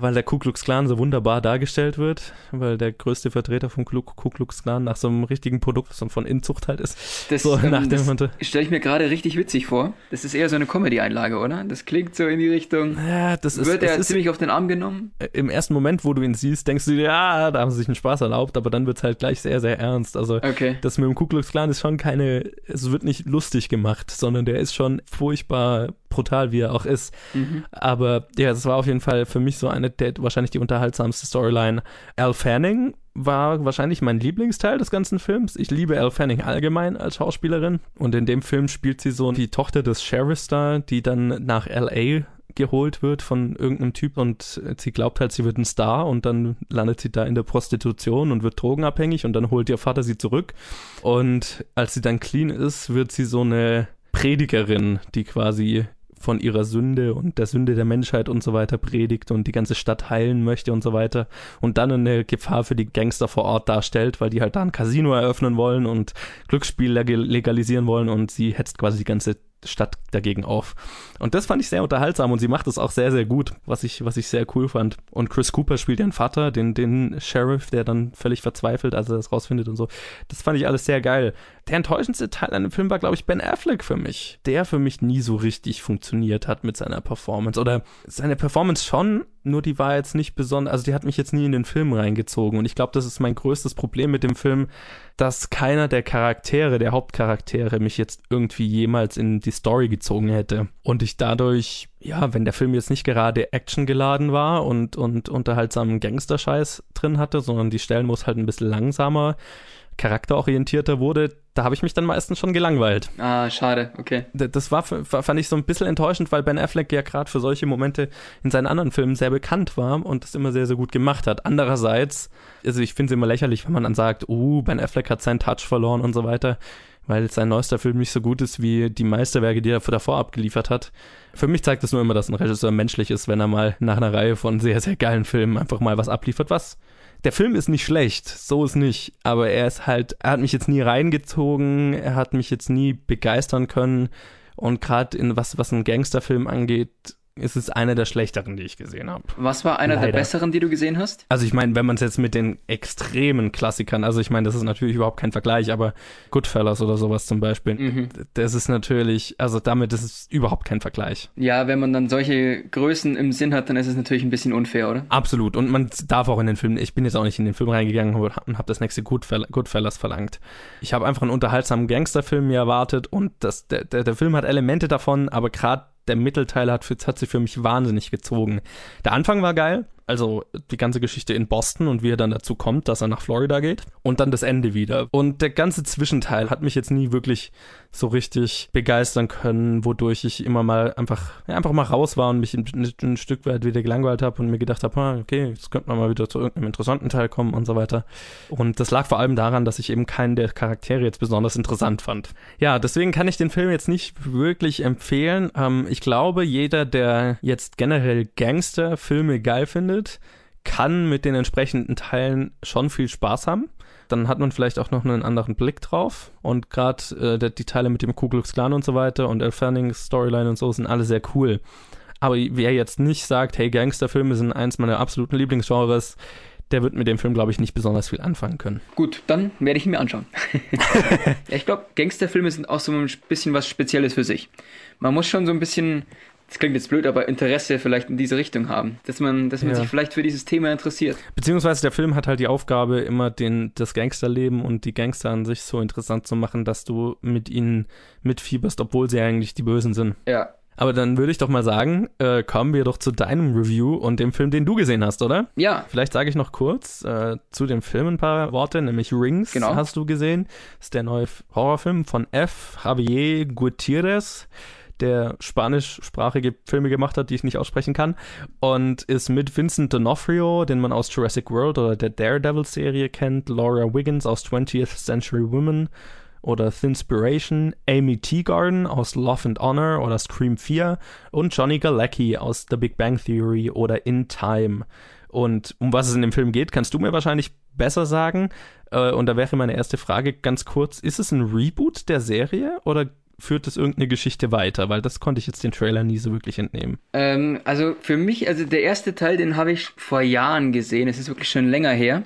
Weil der Ku Klux Klan so wunderbar dargestellt wird, weil der größte Vertreter vom Ku Klux Klan nach so einem richtigen Produkt so von Inzucht halt ist. Das, so ähm, nach dem das stelle ich mir gerade richtig witzig vor. Das ist eher so eine Comedy-Einlage, oder? Das klingt so in die Richtung. Ja, das ist, Wird er ziemlich auf den Arm genommen? im ersten Moment, wo du ihn siehst, denkst du dir, ja, da haben sie sich einen Spaß erlaubt, aber dann wird es halt gleich sehr, sehr ernst. Also Okay. das mit dem Ku Klux Klan ist schon keine, es wird nicht lustig gemacht, sondern der ist schon furchtbar brutal, wie er auch ist. Mhm. Aber ja, das war auf jeden Fall für mich so eine der wahrscheinlich die unterhaltsamste Storyline. Al Fanning war wahrscheinlich mein Lieblingsteil des ganzen Films. Ich liebe Al Fanning allgemein als Schauspielerin und in dem Film spielt sie so die Tochter des Sheriffs da, die dann nach LA geholt wird von irgendeinem Typ und sie glaubt halt, sie wird ein Star und dann landet sie da in der Prostitution und wird drogenabhängig und dann holt ihr Vater sie zurück und als sie dann clean ist, wird sie so eine Predigerin, die quasi von ihrer Sünde und der Sünde der Menschheit und so weiter predigt und die ganze Stadt heilen möchte und so weiter und dann eine Gefahr für die Gangster vor Ort darstellt, weil die halt da ein Casino eröffnen wollen und Glücksspiel leg- legalisieren wollen und sie hetzt quasi die ganze Stadt dagegen auf. Und das fand ich sehr unterhaltsam und sie macht es auch sehr, sehr gut, was ich, was ich sehr cool fand. Und Chris Cooper spielt ihren Vater, den, den Sheriff, der dann völlig verzweifelt, als er das rausfindet und so. Das fand ich alles sehr geil. Der enttäuschendste Teil an dem Film war, glaube ich, Ben Affleck für mich. Der für mich nie so richtig funktioniert hat mit seiner Performance. Oder seine Performance schon, nur die war jetzt nicht besonders, also die hat mich jetzt nie in den Film reingezogen. Und ich glaube, das ist mein größtes Problem mit dem Film, dass keiner der Charaktere, der Hauptcharaktere, mich jetzt irgendwie jemals in die Story gezogen hätte. Und ich dadurch, ja, wenn der Film jetzt nicht gerade actiongeladen war und, und unterhaltsamen Gangsterscheiß drin hatte, sondern die Stellen, es halt ein bisschen langsamer, charakterorientierter wurde, da habe ich mich dann meistens schon gelangweilt. Ah, schade, okay. Das war, fand ich so ein bisschen enttäuschend, weil Ben Affleck ja gerade für solche Momente in seinen anderen Filmen sehr bekannt war und das immer sehr, sehr gut gemacht hat. Andererseits, also ich finde es immer lächerlich, wenn man dann sagt, uh, Ben Affleck hat seinen Touch verloren und so weiter, weil sein neuester Film nicht so gut ist wie die Meisterwerke, die er davor abgeliefert hat. Für mich zeigt das nur immer, dass ein Regisseur menschlich ist, wenn er mal nach einer Reihe von sehr, sehr geilen Filmen einfach mal was abliefert, was der Film ist nicht schlecht, so ist nicht, aber er ist halt, er hat mich jetzt nie reingezogen, er hat mich jetzt nie begeistern können. Und gerade in was, was einen Gangsterfilm angeht, ist es einer der schlechteren, die ich gesehen habe. Was war einer der besseren, die du gesehen hast? Also ich meine, wenn man es jetzt mit den extremen Klassikern, also ich meine, das ist natürlich überhaupt kein Vergleich, aber Goodfellas oder sowas zum Beispiel, Mhm. das ist natürlich, also damit ist es überhaupt kein Vergleich. Ja, wenn man dann solche Größen im Sinn hat, dann ist es natürlich ein bisschen unfair, oder? Absolut. Und man darf auch in den Film, ich bin jetzt auch nicht in den Film reingegangen und habe das nächste Goodfell Goodfellas verlangt. Ich habe einfach einen unterhaltsamen Gangsterfilm mir erwartet und das, der, der, der Film hat Elemente davon, aber gerade der Mittelteil hat, für, hat sich für mich wahnsinnig gezogen. Der Anfang war geil, also die ganze Geschichte in Boston und wie er dann dazu kommt, dass er nach Florida geht und dann das Ende wieder. Und der ganze Zwischenteil hat mich jetzt nie wirklich so richtig begeistern können, wodurch ich immer mal einfach, ja, einfach mal raus war und mich ein, ein Stück weit wieder gelangweilt habe und mir gedacht habe, ah, okay, jetzt könnte man mal wieder zu irgendeinem interessanten Teil kommen und so weiter. Und das lag vor allem daran, dass ich eben keinen der Charaktere jetzt besonders interessant fand. Ja, deswegen kann ich den Film jetzt nicht wirklich empfehlen. Ähm, ich glaube, jeder, der jetzt generell Gangsterfilme geil findet, kann mit den entsprechenden Teilen schon viel Spaß haben. Dann hat man vielleicht auch noch einen anderen Blick drauf. Und gerade äh, die Teile mit dem Ku Klux Klan und so weiter und El Fannings Storyline und so sind alle sehr cool. Aber wer jetzt nicht sagt, hey, Gangsterfilme sind eins meiner absoluten Lieblingsgenres, der wird mit dem Film, glaube ich, nicht besonders viel anfangen können. Gut, dann werde ich ihn mir anschauen. ich glaube, Gangsterfilme sind auch so ein bisschen was Spezielles für sich. Man muss schon so ein bisschen, das klingt jetzt blöd, aber Interesse vielleicht in diese Richtung haben. Dass man, dass man Ja. sich vielleicht für dieses Thema interessiert. Beziehungsweise der Film hat halt die Aufgabe, immer den, das Gangsterleben und die Gangster an sich so interessant zu machen, dass du mit ihnen mitfieberst, obwohl sie eigentlich die Bösen sind. Ja. Aber dann würde ich doch mal sagen, äh, kommen wir doch zu deinem Review und dem Film, den du gesehen hast, oder? Ja, Vielleicht sage ich noch kurz äh, zu dem Film ein paar Worte, nämlich Rings Genau. hast du gesehen. Das ist der neue Horrorfilm von F. Javier Gutierrez, der spanischsprachige Filme gemacht hat, die ich nicht aussprechen kann. Und ist mit Vincent D'Onofrio, den man aus Jurassic World oder der Daredevil-Serie kennt, Laura Wiggins aus 20th Century Women oder Thinspiration, Amy Teagarden aus Love and Honor oder Scream 4 und Johnny Galecki aus The Big Bang Theory oder In Time. Und um was es in dem Film geht, kannst du mir wahrscheinlich besser sagen. Äh, Und da wäre meine erste Frage ganz kurz: Ist es ein Reboot der Serie oder führt es irgendeine Geschichte weiter? Weil das konnte ich jetzt den Trailer nie so wirklich entnehmen. Ähm, also für mich, also der erste Teil, den habe ich vor Jahren gesehen. Es ist wirklich schon länger her.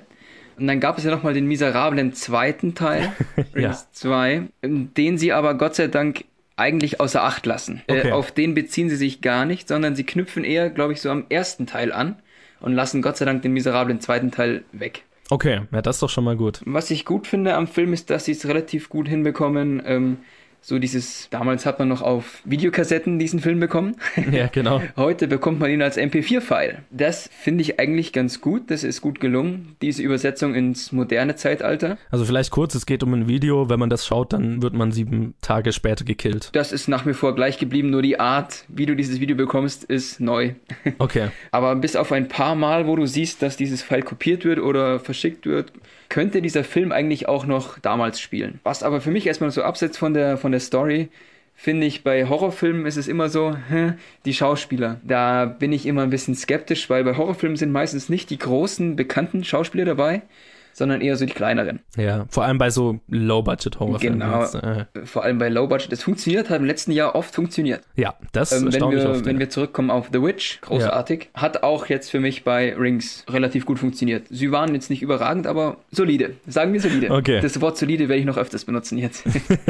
Und dann gab es ja nochmal den miserablen zweiten Teil, Rings 2, den sie aber Gott sei Dank eigentlich außer Acht lassen. Äh, Okay. Äh, auf den beziehen sie sich gar nicht, sondern sie knüpfen eher, glaube ich, so am ersten Teil an und lassen Gott sei Dank den miserablen zweiten Teil weg. Okay, ja, das ist doch schon mal gut. Was ich gut finde am Film ist, dass sie es relativ gut hinbekommen. Ähm, so dieses, damals hat man noch auf Videokassetten diesen Film bekommen. Ja, genau. Heute bekommt man ihn als MP4-File. Das finde ich eigentlich ganz gut. Das ist gut gelungen, diese Übersetzung ins moderne Zeitalter. Also vielleicht kurz, es geht um ein Video. Wenn man das schaut, dann wird man sieben Tage später gekillt. Das ist nach wie vor gleich geblieben, nur die Art, wie du dieses Video bekommst, ist neu. Okay. Aber bis auf ein paar Mal, wo du siehst, dass dieses File kopiert wird oder verschickt wird, könnte dieser Film eigentlich auch noch damals spielen. Was aber für mich erstmal so absetzt von der, von der Story, finde ich, bei Horrorfilmen ist es immer so, die Schauspieler. Da bin ich immer ein bisschen skeptisch, weil bei Horrorfilmen sind meistens nicht die großen, bekannten Schauspieler dabei, sondern eher so die kleineren. Ja, vor allem bei so Low-Budget-Horrorfilmen. Genau. Äh, Vor allem bei Low Budget. Es funktioniert, hat im letzten Jahr oft funktioniert. ja, das Ähm, wenn, wir, oft. wenn ja. wir zurückkommen auf The Witch, großartig, hat auch jetzt für mich bei Rings relativ gut funktioniert. Sie waren jetzt nicht überragend, aber solide. Sagen wir solide. Okay. Das Wort solide werde ich noch öfters benutzen jetzt.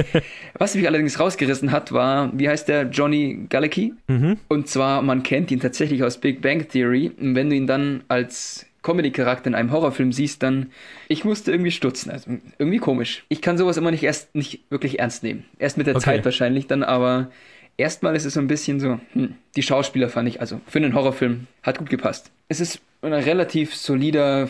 Was mich allerdings rausgerissen hat, war, wie heißt der Johnny Galecki? Mhm. Und zwar, man kennt ihn tatsächlich aus Big Bang Theory. Und wenn du ihn dann als Comedy-Charakter in einem Horrorfilm siehst, dann, ich musste irgendwie stutzen. Also irgendwie komisch. Ich kann sowas immer nicht erst nicht wirklich ernst nehmen. Erst mit der Okay. Zeit wahrscheinlich dann, aber erstmal ist es so ein bisschen so, hm, die Schauspieler fand ich, also für einen Horrorfilm, hat gut gepasst. Es ist ein relativ solider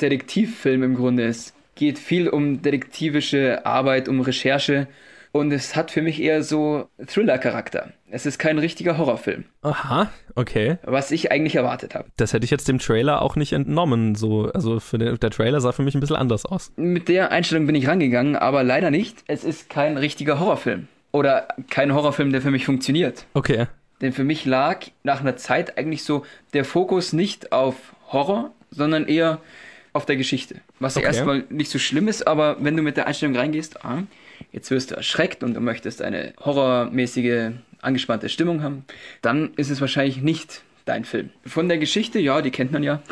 Detektivfilm im Grunde. Es geht viel um detektivische Arbeit, um Recherche und es hat für mich eher so Thriller-Charakter. Es ist kein richtiger Horrorfilm, Aha, okay. was ich eigentlich erwartet habe. Das hätte ich jetzt dem Trailer auch nicht entnommen. So, also für den, der Trailer sah für mich ein bisschen anders aus. Mit der Einstellung bin ich rangegangen, aber leider nicht. Es ist kein richtiger Horrorfilm. Oder kein Horrorfilm, der für mich funktioniert. Okay. Denn für mich lag nach einer Zeit eigentlich so der Fokus nicht auf Horror, sondern eher auf der Geschichte. Was ja Okay. erstmal nicht so schlimm ist, aber wenn du mit der Einstellung reingehst, ah, jetzt wirst du erschreckt und du möchtest eine horrormäßige, angespannte Stimmung haben, dann ist es wahrscheinlich nicht dein Film. Von der Geschichte, ja, die kennt man ja.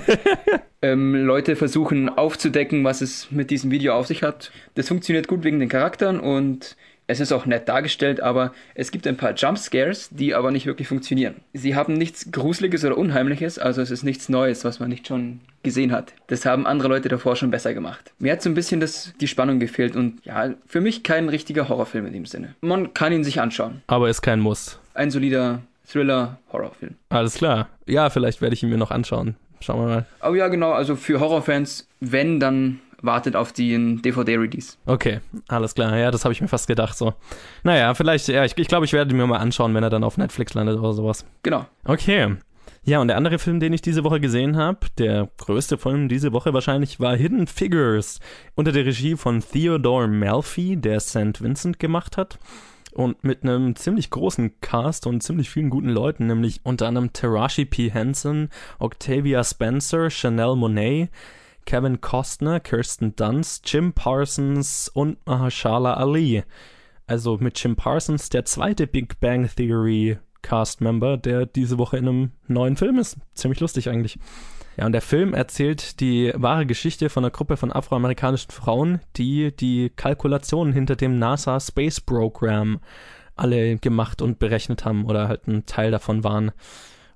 ähm, Leute versuchen aufzudecken, was es mit diesem Video auf sich hat. Das funktioniert gut wegen den Charakteren und es ist auch nett dargestellt, aber es gibt ein paar Jumpscares, die aber nicht wirklich funktionieren. Sie haben nichts Gruseliges oder Unheimliches, also es ist nichts Neues, was man nicht schon gesehen hat. Das haben andere Leute davor schon besser gemacht. Mir hat so ein bisschen das, die Spannung gefehlt und ja, für mich kein richtiger Horrorfilm in dem Sinne. Man kann ihn sich anschauen. Aber ist kein Muss. Ein solider Thriller-Horrorfilm. Alles klar. Ja, vielleicht werde ich ihn mir noch anschauen. Schauen wir mal. Oh ja, genau, also für Horrorfans, wenn, dann wartet auf den DVD-Release. Okay, alles klar. Ja, das habe ich mir fast gedacht so. Naja, vielleicht, ja, ich, ich glaube, ich werde ihn mir mal anschauen, wenn er dann auf Netflix landet oder sowas. Genau. Okay. Ja, und der andere Film, den ich diese Woche gesehen habe, der größte Film diese Woche wahrscheinlich, war Hidden Figures unter der Regie von Theodore Melfi, der St. Vincent gemacht hat. Und mit einem ziemlich großen Cast und ziemlich vielen guten Leuten, nämlich unter anderem Tarashi P. Henson, Octavia Spencer, Chanel Monet, Kevin Costner, Kirsten Dunst, Jim Parsons und Mahershala Ali. Also mit Jim Parsons der zweite Big Bang Theory Cast-Member, der diese Woche in einem neuen Film ist. Ziemlich lustig eigentlich. Ja, und der Film erzählt die wahre Geschichte von einer Gruppe von afroamerikanischen Frauen, die die Kalkulationen hinter dem NASA Space Program alle gemacht und berechnet haben oder halt ein Teil davon waren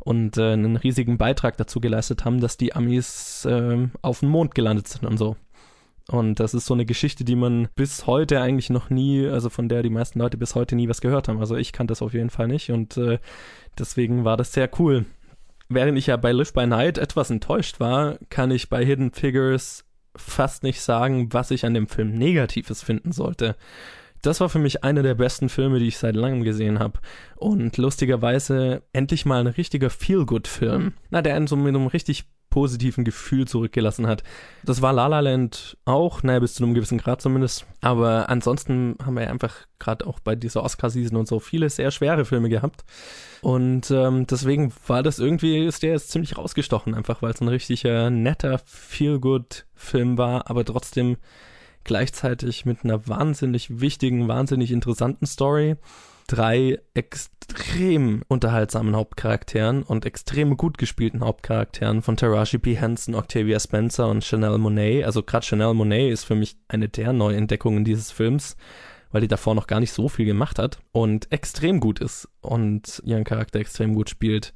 und äh, einen riesigen Beitrag dazu geleistet haben, dass die Amis äh, auf den Mond gelandet sind und so. Und das ist so eine Geschichte, die man bis heute eigentlich noch nie, also von der die meisten Leute bis heute nie was gehört haben. Also ich kannte das auf jeden Fall nicht und äh, deswegen war das sehr cool. Während ich ja bei Live by Night etwas enttäuscht war, kann ich bei Hidden Figures fast nicht sagen, was ich an dem Film Negatives finden sollte. Das war für mich einer der besten Filme, die ich seit langem gesehen habe. Und lustigerweise endlich mal ein richtiger Feel-Good-Film. Na, der einen so mit einem richtig positiven Gefühl zurückgelassen hat. Das war La La Land auch, naja, bis zu einem gewissen Grad zumindest. Aber ansonsten haben wir ja einfach gerade auch bei dieser Oscar-Season und so viele sehr schwere Filme gehabt. Und ähm, deswegen war das irgendwie, ist der jetzt ziemlich rausgestochen, einfach weil es ein richtiger, netter, Feel-Good-Film war, aber trotzdem gleichzeitig mit einer wahnsinnig wichtigen, wahnsinnig interessanten Story, drei extrem unterhaltsamen Hauptcharakteren und extrem gut gespielten Hauptcharakteren von Taraji P. Henson, Octavia Spencer und Chanel Monet. Also gerade Chanel Monet ist für mich eine der Neuentdeckungen dieses Films, weil die davor noch gar nicht so viel gemacht hat und extrem gut ist und ihren Charakter extrem gut spielt.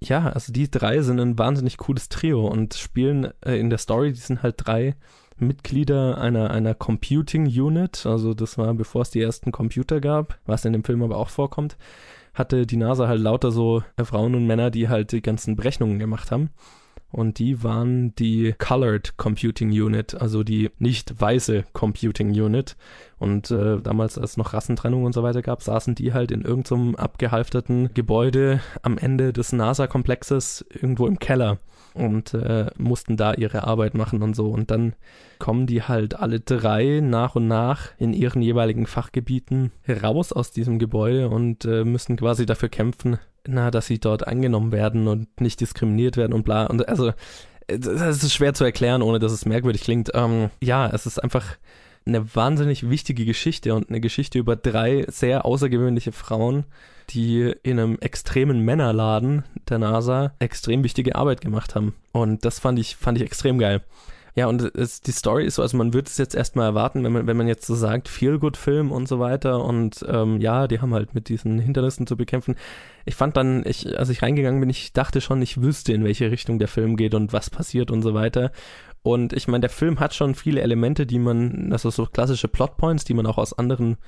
Ja, also die drei sind ein wahnsinnig cooles Trio und spielen äh, in der Story, die sind halt drei Mitglieder einer, einer Computing Unit, also das war bevor es die ersten Computer gab, was in dem Film aber auch vorkommt, hatte die NASA halt lauter so Frauen und Männer, die halt die ganzen Berechnungen gemacht haben und die waren die Colored Computing Unit, also die nicht weiße Computing Unit. Und äh, damals, als es noch Rassentrennung und so weiter gab, saßen die halt in irgendeinem so abgehalfterten Gebäude am Ende des NASA-Komplexes irgendwo im Keller und äh, mussten da ihre Arbeit machen und so. Und dann kommen die halt alle drei nach und nach in ihren jeweiligen Fachgebieten heraus aus diesem Gebäude und äh, müssen quasi dafür kämpfen, na, dass sie dort angenommen werden und nicht diskriminiert werden und bla. Und also, das ist schwer zu erklären, ohne dass es merkwürdig klingt. Ähm, ja, es ist einfach eine wahnsinnig wichtige Geschichte und eine Geschichte über drei sehr außergewöhnliche Frauen, die in einem extremen Männerladen der NASA extrem wichtige Arbeit gemacht haben. Und das fand ich, fand ich extrem geil. Ja, und es, die Story ist so, also man würde es jetzt erstmal erwarten, wenn man, wenn man jetzt so sagt, Feel-Good-Film und so weiter und ähm, ja, die haben halt mit diesen Hindernissen zu bekämpfen. Ich fand dann, ich, als ich reingegangen bin, ich dachte schon, ich wüsste, in welche Richtung der Film geht und was passiert und so weiter. Und ich meine, der Film hat schon viele Elemente, die man, also so klassische Plotpoints, die man auch aus anderen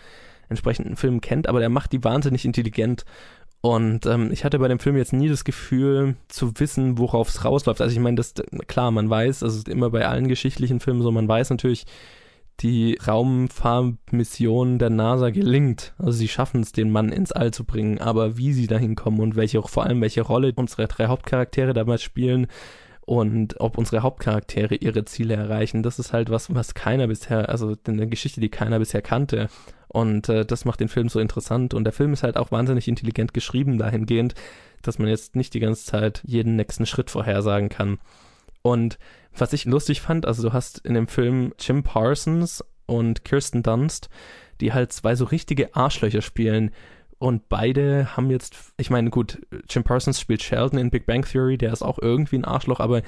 entsprechenden Filmen kennt, aber der macht die wahnsinnig intelligent und ähm, ich hatte bei dem Film jetzt nie das Gefühl zu wissen, worauf es rausläuft. Also ich meine, das klar, man weiß, also immer bei allen geschichtlichen Filmen so, man weiß natürlich, die Raumfahrmission der NASA gelingt. Also sie schaffen es, den Mann ins All zu bringen, aber wie sie dahin kommen und welche, vor allem welche Rolle unsere drei Hauptcharaktere damals spielen und ob unsere Hauptcharaktere ihre Ziele erreichen, das ist halt was, was keiner bisher, also eine Geschichte, die keiner bisher kannte. Und äh, das macht den Film so interessant. Und der Film ist halt auch wahnsinnig intelligent geschrieben dahingehend, dass man jetzt nicht die ganze Zeit jeden nächsten Schritt vorhersagen kann. Und was ich lustig fand, also du hast in dem Film Jim Parsons und Kirsten Dunst, die halt zwei so richtige Arschlöcher spielen. Und beide haben jetzt, ich meine, gut, Jim Parsons spielt Sheldon in Big Bang Theory, der ist auch irgendwie ein Arschloch, aber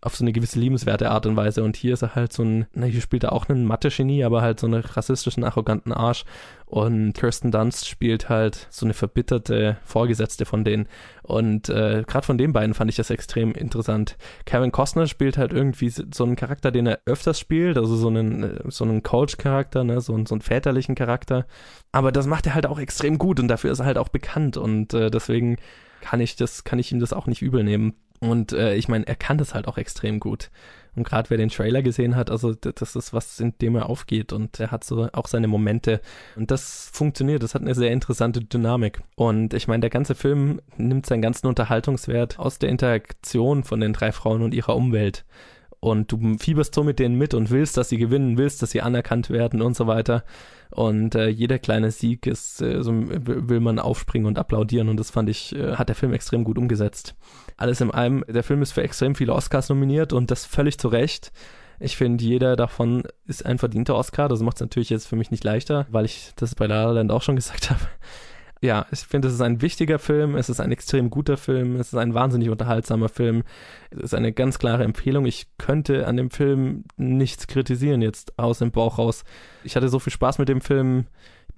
auf so eine gewisse liebenswerte Art und Weise. Und hier ist er halt so ein, na, hier spielt er auch einen Mathe-Genie, aber halt so einen rassistischen, arroganten Arsch. Und Kirsten Dunst spielt halt so eine verbitterte Vorgesetzte von denen. Und äh, gerade von den beiden fand ich das extrem interessant. Kevin Costner spielt halt irgendwie so einen Charakter, den er öfters spielt, also so einen, so einen Coach-Charakter, ne, so, so einen väterlichen Charakter. Aber das macht er halt auch extrem gut und dafür ist er halt auch bekannt. Und äh, deswegen kann ich das, kann ich ihm das auch nicht übel nehmen. Und äh, ich meine, er kann das halt auch extrem gut. Und gerade wer den Trailer gesehen hat, also das ist was, in dem er aufgeht und er hat so auch seine Momente. Und das funktioniert, das hat eine sehr interessante Dynamik. Und ich meine, der ganze Film nimmt seinen ganzen Unterhaltungswert aus der Interaktion von den drei Frauen und ihrer Umwelt und du fieberst so mit denen mit und willst, dass sie gewinnen, willst, dass sie anerkannt werden und so weiter. Und äh, jeder kleine Sieg ist, äh, so will man aufspringen und applaudieren und das fand ich, äh, hat der Film extrem gut umgesetzt. Alles in allem, der Film ist für extrem viele Oscars nominiert und das völlig zu Recht. Ich finde, jeder davon ist ein verdienter Oscar. Das macht es natürlich jetzt für mich nicht leichter, weil ich das bei La La Land auch schon gesagt habe ja, ich finde, es ist ein wichtiger Film, es ist ein extrem guter Film, es ist ein wahnsinnig unterhaltsamer Film. Es ist eine ganz klare Empfehlung. Ich könnte an dem Film nichts kritisieren jetzt aus dem Bauch raus. Ich hatte so viel Spaß mit dem Film.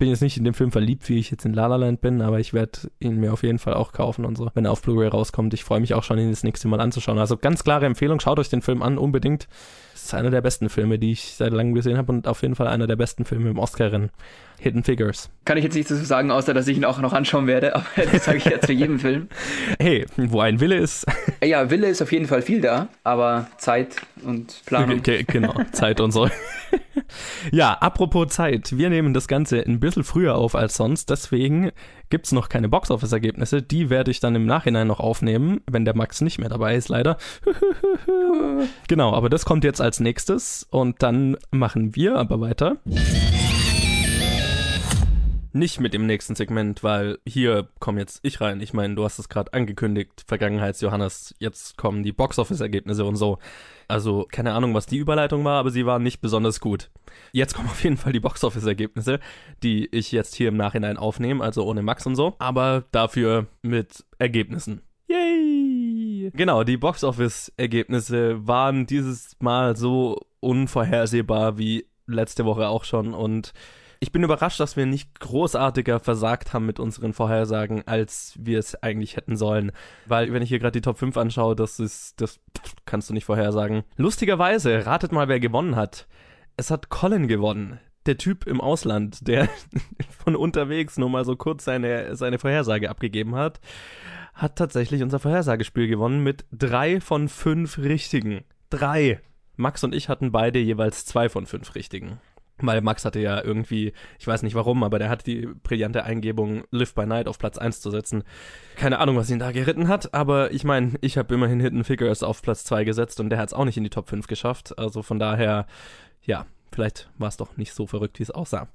Ich bin jetzt nicht in dem Film verliebt, wie ich jetzt in La La Land bin, aber ich werde ihn mir auf jeden Fall auch kaufen und so, wenn er auf Blu-ray rauskommt. Ich freue mich auch schon, ihn das nächste Mal anzuschauen. Also ganz klare Empfehlung, schaut euch den Film an, unbedingt. Es ist einer der besten Filme, die ich seit langem gesehen habe und auf jeden Fall einer der besten Filme im Oscar-Rennen. Hidden Figures. Kann ich jetzt nichts dazu sagen, außer dass ich ihn auch noch anschauen werde, aber das sage ich jetzt für jeden Film. Hey, wo ein Wille ist. Ja, Wille ist auf jeden Fall viel da, aber Zeit und Planung. Okay, genau, Zeit und so. Ja, apropos Zeit, wir nehmen das Ganze ein bisschen früher auf als sonst, deswegen gibt es noch keine Boxoffice-Ergebnisse. Die werde ich dann im Nachhinein noch aufnehmen, wenn der Max nicht mehr dabei ist, leider. genau, aber das kommt jetzt als nächstes und dann machen wir aber weiter. Nicht mit dem nächsten Segment, weil hier komm jetzt ich rein. Ich meine, du hast es gerade angekündigt, Vergangenheits-Johannes, jetzt kommen die Box-Office-Ergebnisse und so. Also keine Ahnung, was die Überleitung war, aber sie war nicht besonders gut. Jetzt kommen auf jeden Fall die Box-Office-Ergebnisse, die ich jetzt hier im Nachhinein aufnehme, also ohne Max und so, aber dafür mit Ergebnissen. Yay! Genau, die Box-Office-Ergebnisse waren dieses Mal so unvorhersehbar wie letzte Woche auch schon und ich bin überrascht, dass wir nicht großartiger versagt haben mit unseren Vorhersagen, als wir es eigentlich hätten sollen. Weil, wenn ich hier gerade die Top 5 anschaue, das ist, das kannst du nicht vorhersagen. Lustigerweise, ratet mal, wer gewonnen hat. Es hat Colin gewonnen. Der Typ im Ausland, der von unterwegs nur mal so kurz seine, seine Vorhersage abgegeben hat, hat tatsächlich unser Vorhersagespiel gewonnen mit drei von fünf richtigen. Drei. Max und ich hatten beide jeweils zwei von fünf richtigen. Weil Max hatte ja irgendwie, ich weiß nicht warum, aber der hatte die brillante Eingebung, Live by Night auf Platz 1 zu setzen. Keine Ahnung, was ihn da geritten hat, aber ich meine, ich habe immerhin Hidden Figures auf Platz 2 gesetzt und der hat es auch nicht in die Top 5 geschafft. Also von daher, ja, vielleicht war es doch nicht so verrückt, wie es aussah.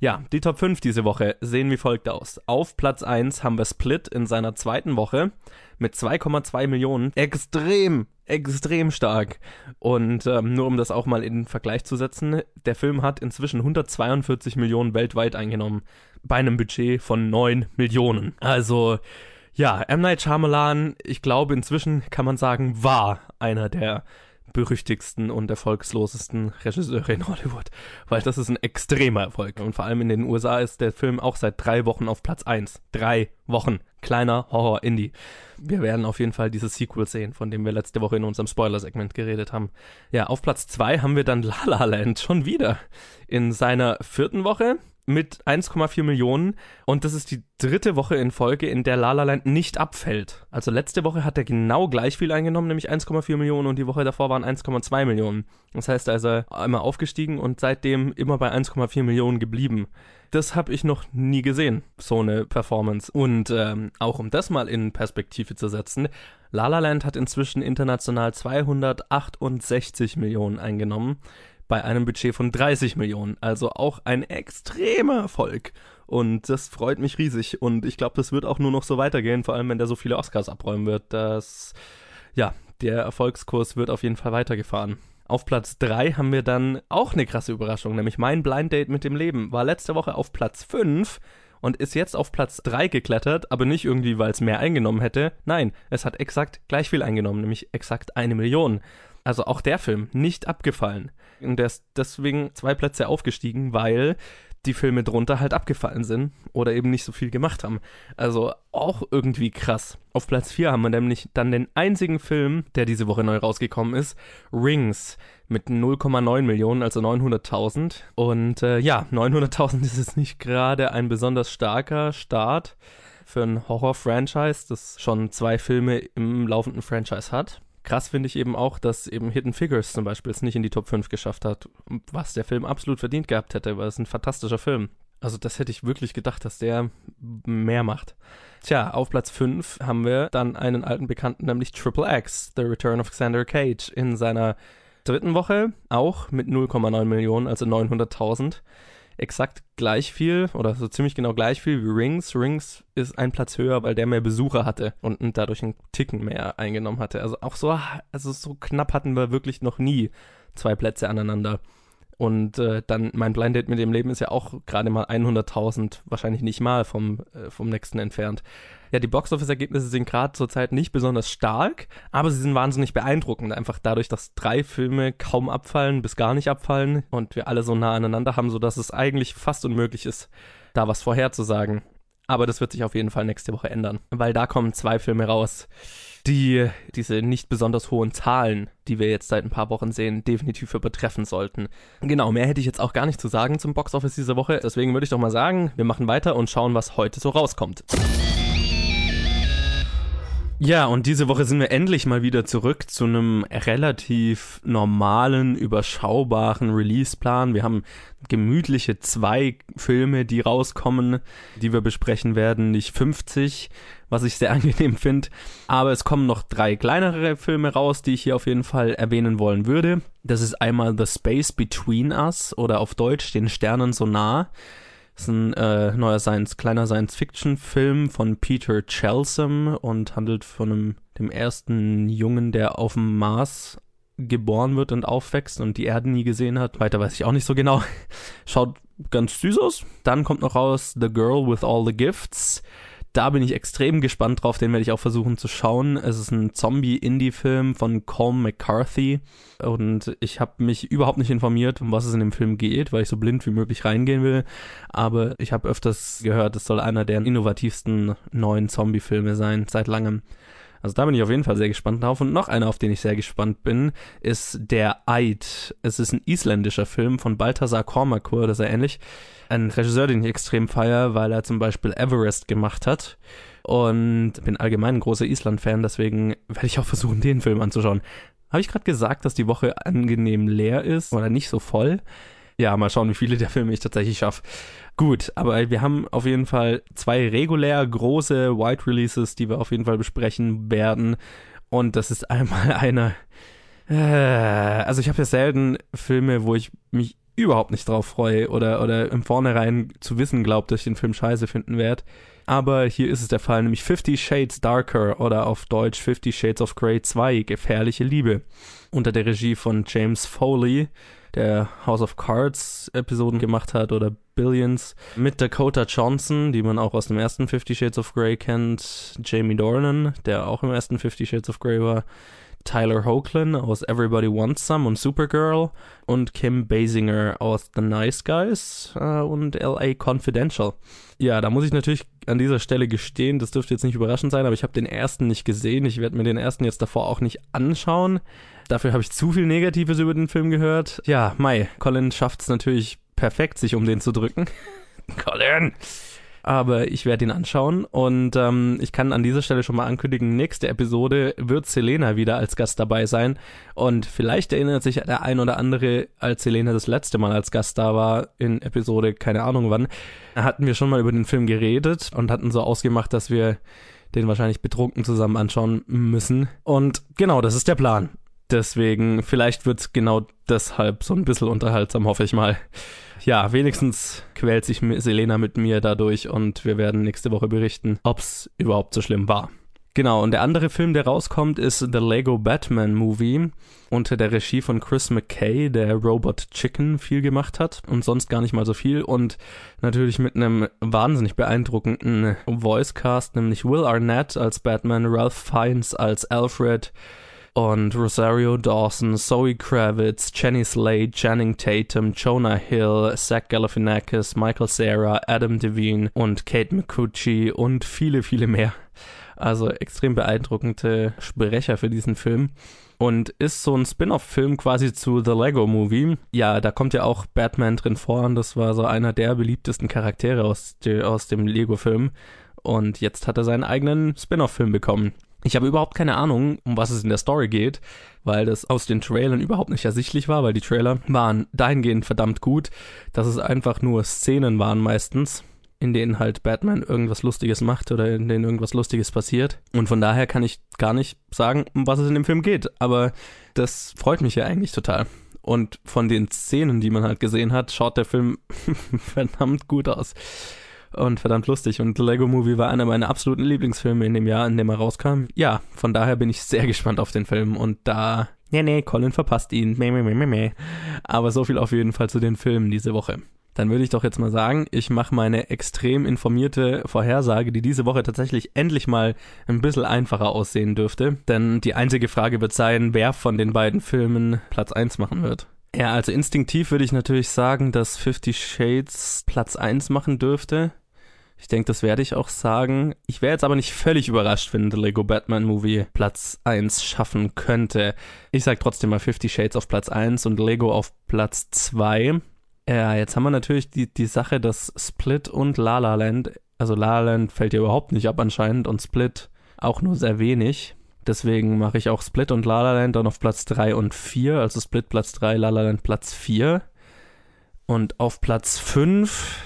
Ja, die Top 5 diese Woche sehen wie folgt aus. Auf Platz 1 haben wir Split in seiner zweiten Woche mit 2,2 Millionen. Extrem, extrem stark. Und ähm, nur um das auch mal in Vergleich zu setzen, der Film hat inzwischen 142 Millionen weltweit eingenommen. Bei einem Budget von 9 Millionen. Also, ja, M. Night Shyamalan, ich glaube inzwischen kann man sagen, war einer der berüchtigsten und erfolgslosesten Regisseure in Hollywood, weil das ist ein extremer Erfolg. Und vor allem in den USA ist der Film auch seit drei Wochen auf Platz eins. Drei Wochen. Kleiner Horror-Indie. Wir werden auf jeden Fall dieses Sequel sehen, von dem wir letzte Woche in unserem Spoiler-Segment geredet haben. Ja, auf Platz zwei haben wir dann La La Land schon wieder. In seiner vierten Woche mit 1,4 Millionen und das ist die dritte Woche in Folge, in der La La Land nicht abfällt. Also letzte Woche hat er genau gleich viel eingenommen, nämlich 1,4 Millionen und die Woche davor waren 1,2 Millionen. Das heißt, ist einmal aufgestiegen und seitdem immer bei 1,4 Millionen geblieben. Das habe ich noch nie gesehen, so eine Performance. Und ähm, auch um das mal in Perspektive zu setzen, La La Land hat inzwischen international 268 Millionen eingenommen bei einem Budget von 30 Millionen. Also auch ein extremer Erfolg. Und das freut mich riesig. Und ich glaube, das wird auch nur noch so weitergehen, vor allem wenn der so viele Oscars abräumen wird. dass, ja, der Erfolgskurs wird auf jeden Fall weitergefahren. Auf Platz 3 haben wir dann auch eine krasse Überraschung, nämlich mein Blind Date mit dem Leben. War letzte Woche auf Platz 5 und ist jetzt auf Platz 3 geklettert, aber nicht irgendwie, weil es mehr eingenommen hätte. Nein, es hat exakt gleich viel eingenommen, nämlich exakt eine Million. Also auch der Film nicht abgefallen. Und der ist deswegen zwei Plätze aufgestiegen, weil die Filme drunter halt abgefallen sind oder eben nicht so viel gemacht haben. Also auch irgendwie krass. Auf Platz 4 haben wir nämlich dann den einzigen Film, der diese Woche neu rausgekommen ist, Rings mit 0,9 Millionen, also 900.000. Und äh, ja, 900.000 ist jetzt nicht gerade ein besonders starker Start für ein Horror-Franchise, das schon zwei Filme im laufenden Franchise hat. Krass finde ich eben auch, dass eben Hidden Figures zum Beispiel es nicht in die Top 5 geschafft hat, was der Film absolut verdient gehabt hätte, weil es ein fantastischer Film. Also das hätte ich wirklich gedacht, dass der mehr macht. Tja, auf Platz 5 haben wir dann einen alten Bekannten, nämlich Triple X, The Return of Xander Cage, in seiner dritten Woche, auch mit 0,9 Millionen, also 900.000 exakt gleich viel oder so ziemlich genau gleich viel wie Rings. Rings ist ein Platz höher, weil der mehr Besucher hatte und dadurch einen Ticken mehr eingenommen hatte. Also auch so, also so knapp hatten wir wirklich noch nie zwei Plätze aneinander. Und äh, dann mein Blind Date mit dem Leben ist ja auch gerade mal 100.000, wahrscheinlich nicht mal vom, äh, vom nächsten entfernt. Ja, die Boxoffice-Ergebnisse sind gerade zurzeit nicht besonders stark, aber sie sind wahnsinnig beeindruckend. Einfach dadurch, dass drei Filme kaum abfallen bis gar nicht abfallen und wir alle so nah aneinander haben, sodass es eigentlich fast unmöglich ist, da was vorherzusagen. Aber das wird sich auf jeden Fall nächste Woche ändern, weil da kommen zwei Filme raus die diese nicht besonders hohen Zahlen, die wir jetzt seit ein paar Wochen sehen, definitiv übertreffen sollten. Genau, mehr hätte ich jetzt auch gar nicht zu sagen zum Boxoffice dieser Woche. Deswegen würde ich doch mal sagen, wir machen weiter und schauen, was heute so rauskommt. Ja, und diese Woche sind wir endlich mal wieder zurück zu einem relativ normalen, überschaubaren Release-Plan. Wir haben gemütliche zwei Filme, die rauskommen, die wir besprechen werden, nicht 50, was ich sehr angenehm finde. Aber es kommen noch drei kleinere Filme raus, die ich hier auf jeden Fall erwähnen wollen würde. Das ist einmal The Space Between Us oder auf Deutsch Den Sternen so nah Das ist ein äh, neuer Science, kleiner Science-Fiction-Film von Peter Chelsom und handelt von einem, dem ersten Jungen, der auf dem Mars geboren wird und aufwächst und die Erde nie gesehen hat. Weiter weiß ich auch nicht so genau. Schaut ganz süß aus. Dann kommt noch raus The Girl with All the Gifts. Da bin ich extrem gespannt drauf, den werde ich auch versuchen zu schauen. Es ist ein Zombie-Indie-Film von Colm McCarthy und ich habe mich überhaupt nicht informiert, um was es in dem Film geht, weil ich so blind wie möglich reingehen will. Aber ich habe öfters gehört, es soll einer der innovativsten neuen Zombie-Filme sein, seit langem. Also da bin ich auf jeden Fall sehr gespannt drauf. Und noch einer, auf den ich sehr gespannt bin, ist Der Eid. Es ist ein isländischer Film von Balthasar Kormakur, das ist ja ähnlich. Ein Regisseur, den ich extrem feiere, weil er zum Beispiel Everest gemacht hat. Und bin allgemein ein großer Island-Fan, deswegen werde ich auch versuchen, den Film anzuschauen. Habe ich gerade gesagt, dass die Woche angenehm leer ist oder nicht so voll? Ja, mal schauen, wie viele der Filme ich tatsächlich schaffe. Gut, aber wir haben auf jeden Fall zwei regulär große White Releases, die wir auf jeden Fall besprechen werden. Und das ist einmal eine. Äh, also ich habe ja selten Filme, wo ich mich überhaupt nicht drauf freue oder, oder im Vornherein zu wissen glaube, dass ich den Film scheiße finden werde. Aber hier ist es der Fall, nämlich Fifty Shades Darker oder auf Deutsch Fifty Shades of Grey 2, Gefährliche Liebe. Unter der Regie von James Foley der House of Cards Episoden gemacht hat oder Billions mit Dakota Johnson, die man auch aus dem ersten Fifty Shades of Grey kennt, Jamie Dornan, der auch im ersten Fifty Shades of Grey war, Tyler Hoechlin aus Everybody Wants Some und Supergirl und Kim Basinger aus The Nice Guys äh, und LA Confidential. Ja, da muss ich natürlich an dieser Stelle gestehen, das dürfte jetzt nicht überraschend sein, aber ich habe den ersten nicht gesehen. Ich werde mir den ersten jetzt davor auch nicht anschauen. Dafür habe ich zu viel Negatives über den Film gehört. Ja, Mai, Colin schafft es natürlich perfekt, sich um den zu drücken. Colin! Aber ich werde ihn anschauen und ähm, ich kann an dieser Stelle schon mal ankündigen, nächste Episode wird Selena wieder als Gast dabei sein. Und vielleicht erinnert sich der ein oder andere, als Selena das letzte Mal als Gast da war, in Episode, keine Ahnung wann, hatten wir schon mal über den Film geredet und hatten so ausgemacht, dass wir den wahrscheinlich betrunken zusammen anschauen müssen. Und genau, das ist der Plan. Deswegen, vielleicht wird genau deshalb so ein bisschen unterhaltsam, hoffe ich mal. Ja, wenigstens quält sich Selena mit mir dadurch und wir werden nächste Woche berichten, ob es überhaupt so schlimm war. Genau, und der andere Film, der rauskommt, ist The Lego Batman Movie unter der Regie von Chris McKay, der Robot Chicken viel gemacht hat und sonst gar nicht mal so viel und natürlich mit einem wahnsinnig beeindruckenden Voicecast, nämlich Will Arnett als Batman, Ralph Fiennes als Alfred, und Rosario Dawson, Zoe Kravitz, Jenny Slade, Channing Tatum, Jonah Hill, Zach Galifianakis, Michael Cera, Adam Devine und Kate McCucci und viele, viele mehr. Also extrem beeindruckende Sprecher für diesen Film. Und ist so ein Spin-off-Film quasi zu The Lego Movie. Ja, da kommt ja auch Batman drin vor und das war so einer der beliebtesten Charaktere aus, aus dem Lego-Film. Und jetzt hat er seinen eigenen Spin-off-Film bekommen. Ich habe überhaupt keine Ahnung, um was es in der Story geht, weil das aus den Trailern überhaupt nicht ersichtlich war, weil die Trailer waren dahingehend verdammt gut, dass es einfach nur Szenen waren meistens, in denen halt Batman irgendwas Lustiges macht oder in denen irgendwas Lustiges passiert. Und von daher kann ich gar nicht sagen, um was es in dem Film geht. Aber das freut mich ja eigentlich total. Und von den Szenen, die man halt gesehen hat, schaut der Film verdammt gut aus und verdammt lustig. Und Lego Movie war einer meiner absoluten Lieblingsfilme in dem Jahr, in dem er rauskam. Ja, von daher bin ich sehr gespannt auf den Film und da. Nee, nee, Colin verpasst ihn. Meh, meh, meh, meh. Aber so viel auf jeden Fall zu den Filmen diese Woche. Dann würde ich doch jetzt mal sagen, ich mache meine extrem informierte Vorhersage, die diese Woche tatsächlich endlich mal ein bisschen einfacher aussehen dürfte. Denn die einzige Frage wird sein, wer von den beiden Filmen Platz 1 machen wird. Ja, also instinktiv würde ich natürlich sagen, dass Fifty Shades Platz 1 machen dürfte. Ich denke, das werde ich auch sagen. Ich wäre jetzt aber nicht völlig überrascht, wenn The Lego Batman Movie Platz 1 schaffen könnte. Ich sage trotzdem mal Fifty Shades auf Platz 1 und Lego auf Platz 2. Ja, jetzt haben wir natürlich die, die Sache, dass Split und La La Land, also La La Land fällt ja überhaupt nicht ab anscheinend und Split auch nur sehr wenig. Deswegen mache ich auch Split und La La Land dann auf Platz 3 und 4. Also Split Platz 3, La La Land Platz 4. Und auf Platz 5,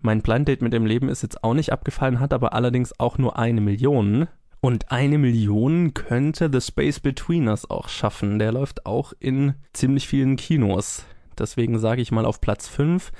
mein Blind Date mit dem Leben ist jetzt auch nicht abgefallen, hat aber allerdings auch nur eine Million. Und eine Million könnte The Space Between Us auch schaffen. Der läuft auch in ziemlich vielen Kinos. Deswegen sage ich mal auf Platz 5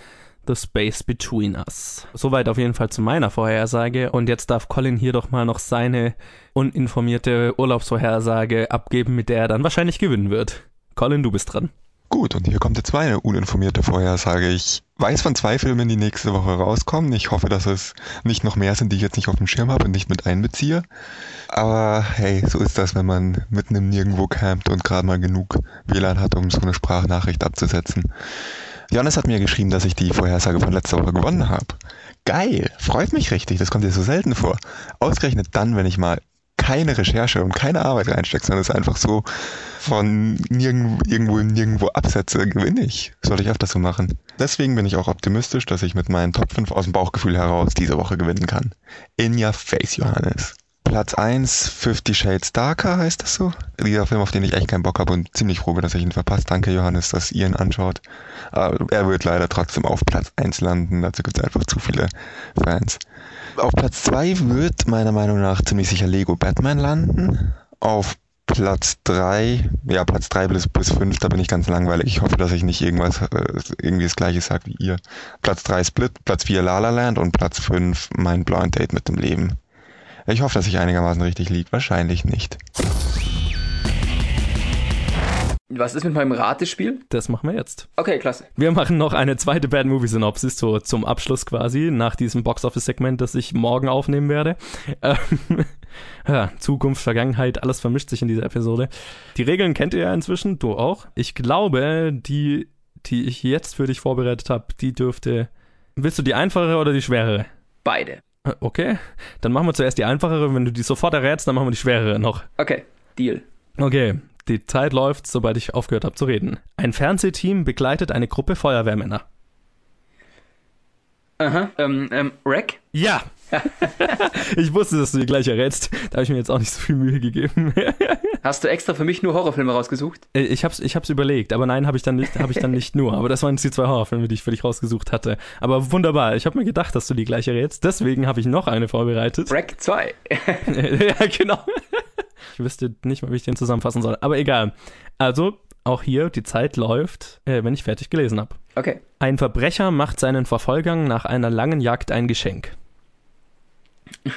The Space Between Us. Soweit auf jeden Fall zu meiner Vorhersage. Und jetzt darf Colin hier doch mal noch seine uninformierte Urlaubsvorhersage abgeben, mit der er dann wahrscheinlich gewinnen wird. Colin, du bist dran. Gut, und hier kommt jetzt meine uninformierte Vorhersage. Ich weiß von zwei Filmen, die nächste Woche rauskommen. Ich hoffe, dass es nicht noch mehr sind, die ich jetzt nicht auf dem Schirm habe und nicht mit einbeziehe. Aber hey, so ist das, wenn man mitten im Nirgendwo campt und gerade mal genug WLAN hat, um so eine Sprachnachricht abzusetzen. Johannes hat mir geschrieben, dass ich die Vorhersage von letzter Woche gewonnen habe. Geil, freut mich richtig, das kommt dir so selten vor. Ausgerechnet dann, wenn ich mal keine Recherche und keine Arbeit reinstecke, sondern es einfach so von nirgendwo, irgendwo nirgendwo absetze, gewinne ich. Soll ich öfters so machen. Deswegen bin ich auch optimistisch, dass ich mit meinen Top 5 aus dem Bauchgefühl heraus diese Woche gewinnen kann. In your face, Johannes. Platz 1, Fifty Shades Darker heißt das so. Dieser Film, auf den ich echt keinen Bock habe und ziemlich froh bin, dass ich ihn verpasst. Danke, Johannes, dass ihr ihn anschaut. Aber er wird leider trotzdem auf Platz 1 landen. Dazu gibt es einfach zu viele Fans. Auf Platz 2 wird meiner Meinung nach ziemlich sicher Lego Batman landen. Auf Platz 3, ja, Platz 3 bis, bis 5, da bin ich ganz langweilig. Ich hoffe, dass ich nicht irgendwas, äh, irgendwie das gleiche sage wie ihr. Platz 3 Split, Platz 4 La La Land und Platz 5 mein Blind Date mit dem Leben. Ich hoffe, dass ich einigermaßen richtig liege. Wahrscheinlich nicht. Was ist mit meinem Ratespiel? Das machen wir jetzt. Okay, klasse. Wir machen noch eine zweite Bad Movie Synopsis so zum Abschluss quasi nach diesem Box Office Segment, das ich morgen aufnehmen werde. Ähm, ja, Zukunft, Vergangenheit, alles vermischt sich in dieser Episode. Die Regeln kennt ihr ja inzwischen, du auch. Ich glaube, die, die ich jetzt für dich vorbereitet habe, die dürfte. Willst du die einfachere oder die schwerere? Beide. Äh, Okay, dann machen wir zuerst die einfachere. Wenn du die sofort errätst, dann machen wir die schwerere noch. Okay, Deal. Okay, die Zeit läuft, sobald ich aufgehört habe zu reden. Ein Fernsehteam begleitet eine Gruppe Feuerwehrmänner. Aha. Ähm, ähm, Rack? Ja! ich wusste, dass du die gleich errätst. Da habe ich mir jetzt auch nicht so viel Mühe gegeben. Hast du extra für mich nur Horrorfilme rausgesucht? Äh, ich hab's, ich hab's überlegt, aber nein, habe ich dann nicht, habe ich dann nicht nur. Aber das waren jetzt die zwei Horrorfilme, die ich für dich rausgesucht hatte. Aber wunderbar. Ich habe mir gedacht, dass du die gleich errätst. Deswegen habe ich noch eine vorbereitet. Rack 2. ja, genau. Ich wüsste nicht mal, wie ich den zusammenfassen soll. Aber egal. Also, auch hier, die Zeit läuft, äh, wenn ich fertig gelesen habe. Okay. Ein Verbrecher macht seinen Verfolgern nach einer langen Jagd ein Geschenk.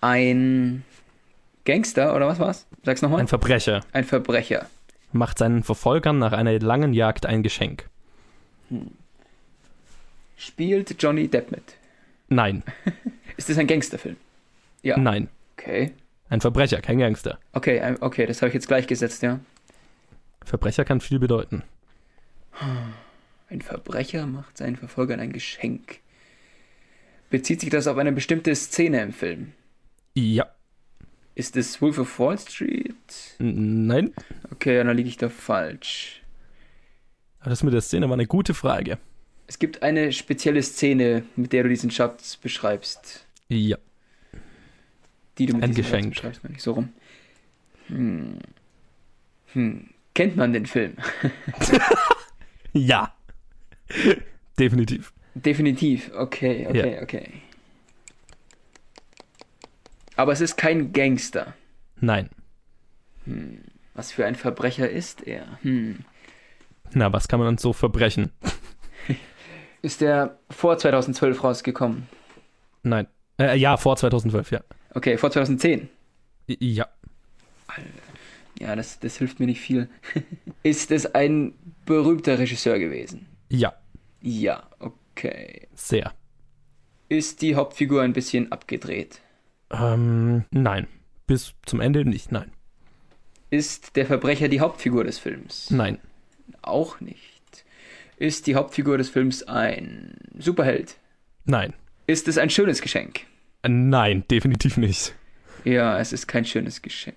Ein Gangster oder was war's? Sag's nochmal. Ein Verbrecher Ein Verbrecher. macht seinen Verfolgern nach einer langen Jagd ein Geschenk. Spielt Johnny Depp mit. Nein, Ist das ein Gangsterfilm? Ja. nein. Okay. Ein Verbrecher, kein Gangster. Okay, okay, das habe ich jetzt gleichgesetzt, ja. Verbrecher kann viel bedeuten. Ein Verbrecher macht seinen Verfolgern ein Geschenk. Bezieht sich das auf eine bestimmte Szene im Film? Ja. Ist es Wolf of Wall Street? Nein. Okay, dann liege ich da falsch. Aber Das mit der Szene war eine gute Frage. Es gibt eine spezielle Szene, mit der du diesen Schatz beschreibst. Ja. Die du mit Ein Geschenk. Schatz beschreibst, meine ich so rum. Hm. Hm. Kennt man den Film? Ja. Definitiv. Definitiv. Okay, okay, okay. Aber es ist kein Gangster. Nein. Was für ein Verbrecher ist er? Hm. Na, was kann man dann so verbrechen? Ist er vor 2012 rausgekommen? Nein. Äh, ja, vor 2012, ja. Okay, vor 2010. I- Ja. Ja, das, das hilft mir nicht viel. ist es ein berühmter Regisseur gewesen? Ja. Ja, okay. Sehr. Ist die Hauptfigur ein bisschen abgedreht? Ähm, nein. Bis zum Ende nicht, nein. Ist der Verbrecher die Hauptfigur des Films? Nein. Auch nicht. Ist die Hauptfigur des Films ein Superheld? Nein. Ist es ein schönes Geschenk? Äh, Nein, definitiv nicht. Ja, es ist kein schönes Geschenk.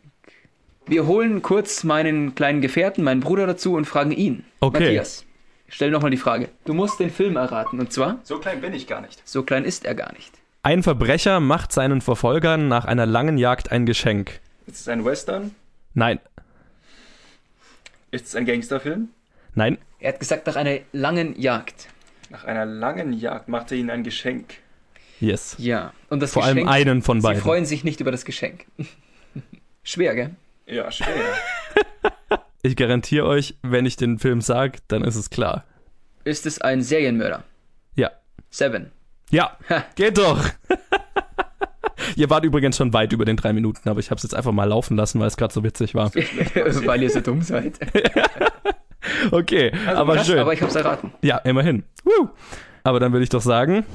Wir holen kurz meinen kleinen Gefährten, meinen Bruder dazu und fragen ihn. Okay. Matthias, stell nochmal die Frage. Du musst den Film erraten. Und zwar, So klein bin ich gar nicht. so klein ist er gar nicht. Ein Verbrecher macht seinen Verfolgern nach einer langen Jagd ein Geschenk. Ist es ein Western? Nein. Ist es ein Gangsterfilm? Nein. Er hat gesagt, nach einer langen Jagd. Nach einer langen Jagd macht er ihnen ein Geschenk. Yes. Ja. Und das Vor allem Geschenk, einen von Sie beiden. freuen sich nicht über das Geschenk. Schwer, gell? Ja, schwer. Ich garantiere euch, wenn ich den Film sage, dann ist es klar. Ist es ein Serienmörder? Ja. Seven. Ja, geht doch. ihr wart übrigens schon weit über den drei Minuten, aber ich habe es jetzt einfach mal laufen lassen, weil es gerade so witzig war. Weil ihr so dumm seid. Okay, aber Krass, schön. Aber ich hab's erraten. Ja, immerhin. Woo. Aber dann würde ich doch sagen,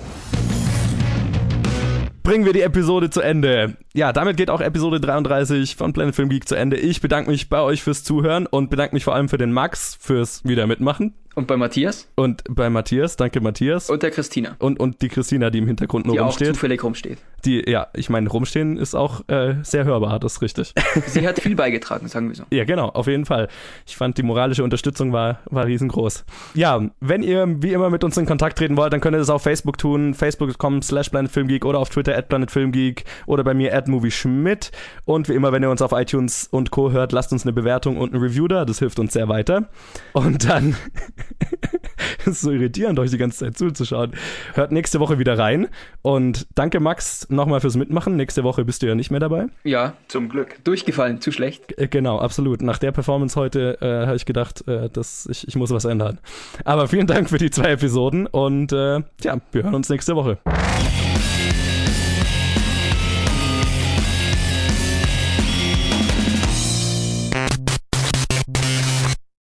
bringen wir die Episode zu Ende. Ja, damit geht auch Episode 33 von Planet Film Geek zu Ende. Ich bedanke mich bei euch fürs Zuhören und bedanke mich vor allem für den Max fürs wieder mitmachen. Und bei Matthias Und bei Matthias, danke Matthias. und der Christina, Und, und die Christina, die im Hintergrund nur die auch rumsteht. zufällig rumsteht. Die, ja, ich meine, rumstehen ist auch äh, sehr hörbar, das ist richtig. Sie hat viel beigetragen, sagen wir so. Ja, genau, auf jeden Fall. Ich fand, die moralische Unterstützung war, war riesengroß. Ja, wenn ihr wie immer mit uns in Kontakt treten wollt, dann könnt ihr das auf Facebook tun, facebook.com slash planetfilmgeek oder auf Twitter at planetfilmgeek oder bei mir at movieschmidt. Und wie immer, wenn ihr uns auf iTunes und Co. hört, lasst uns eine Bewertung und ein Review da, das hilft uns sehr weiter. Und dann, es ist so irritierend, euch die ganze Zeit zuzuschauen. Hört nächste Woche wieder rein. Und danke, Max, nochmal fürs Mitmachen. Nächste Woche bist du ja nicht mehr dabei. Ja, Zum Glück. durchgefallen, zu schlecht. Äh, Genau, absolut. Nach der Performance heute äh, habe ich gedacht, äh, dass ich, ich muss was ändern. Aber vielen Dank für die zwei Episoden und äh, ja, wir hören uns nächste Woche.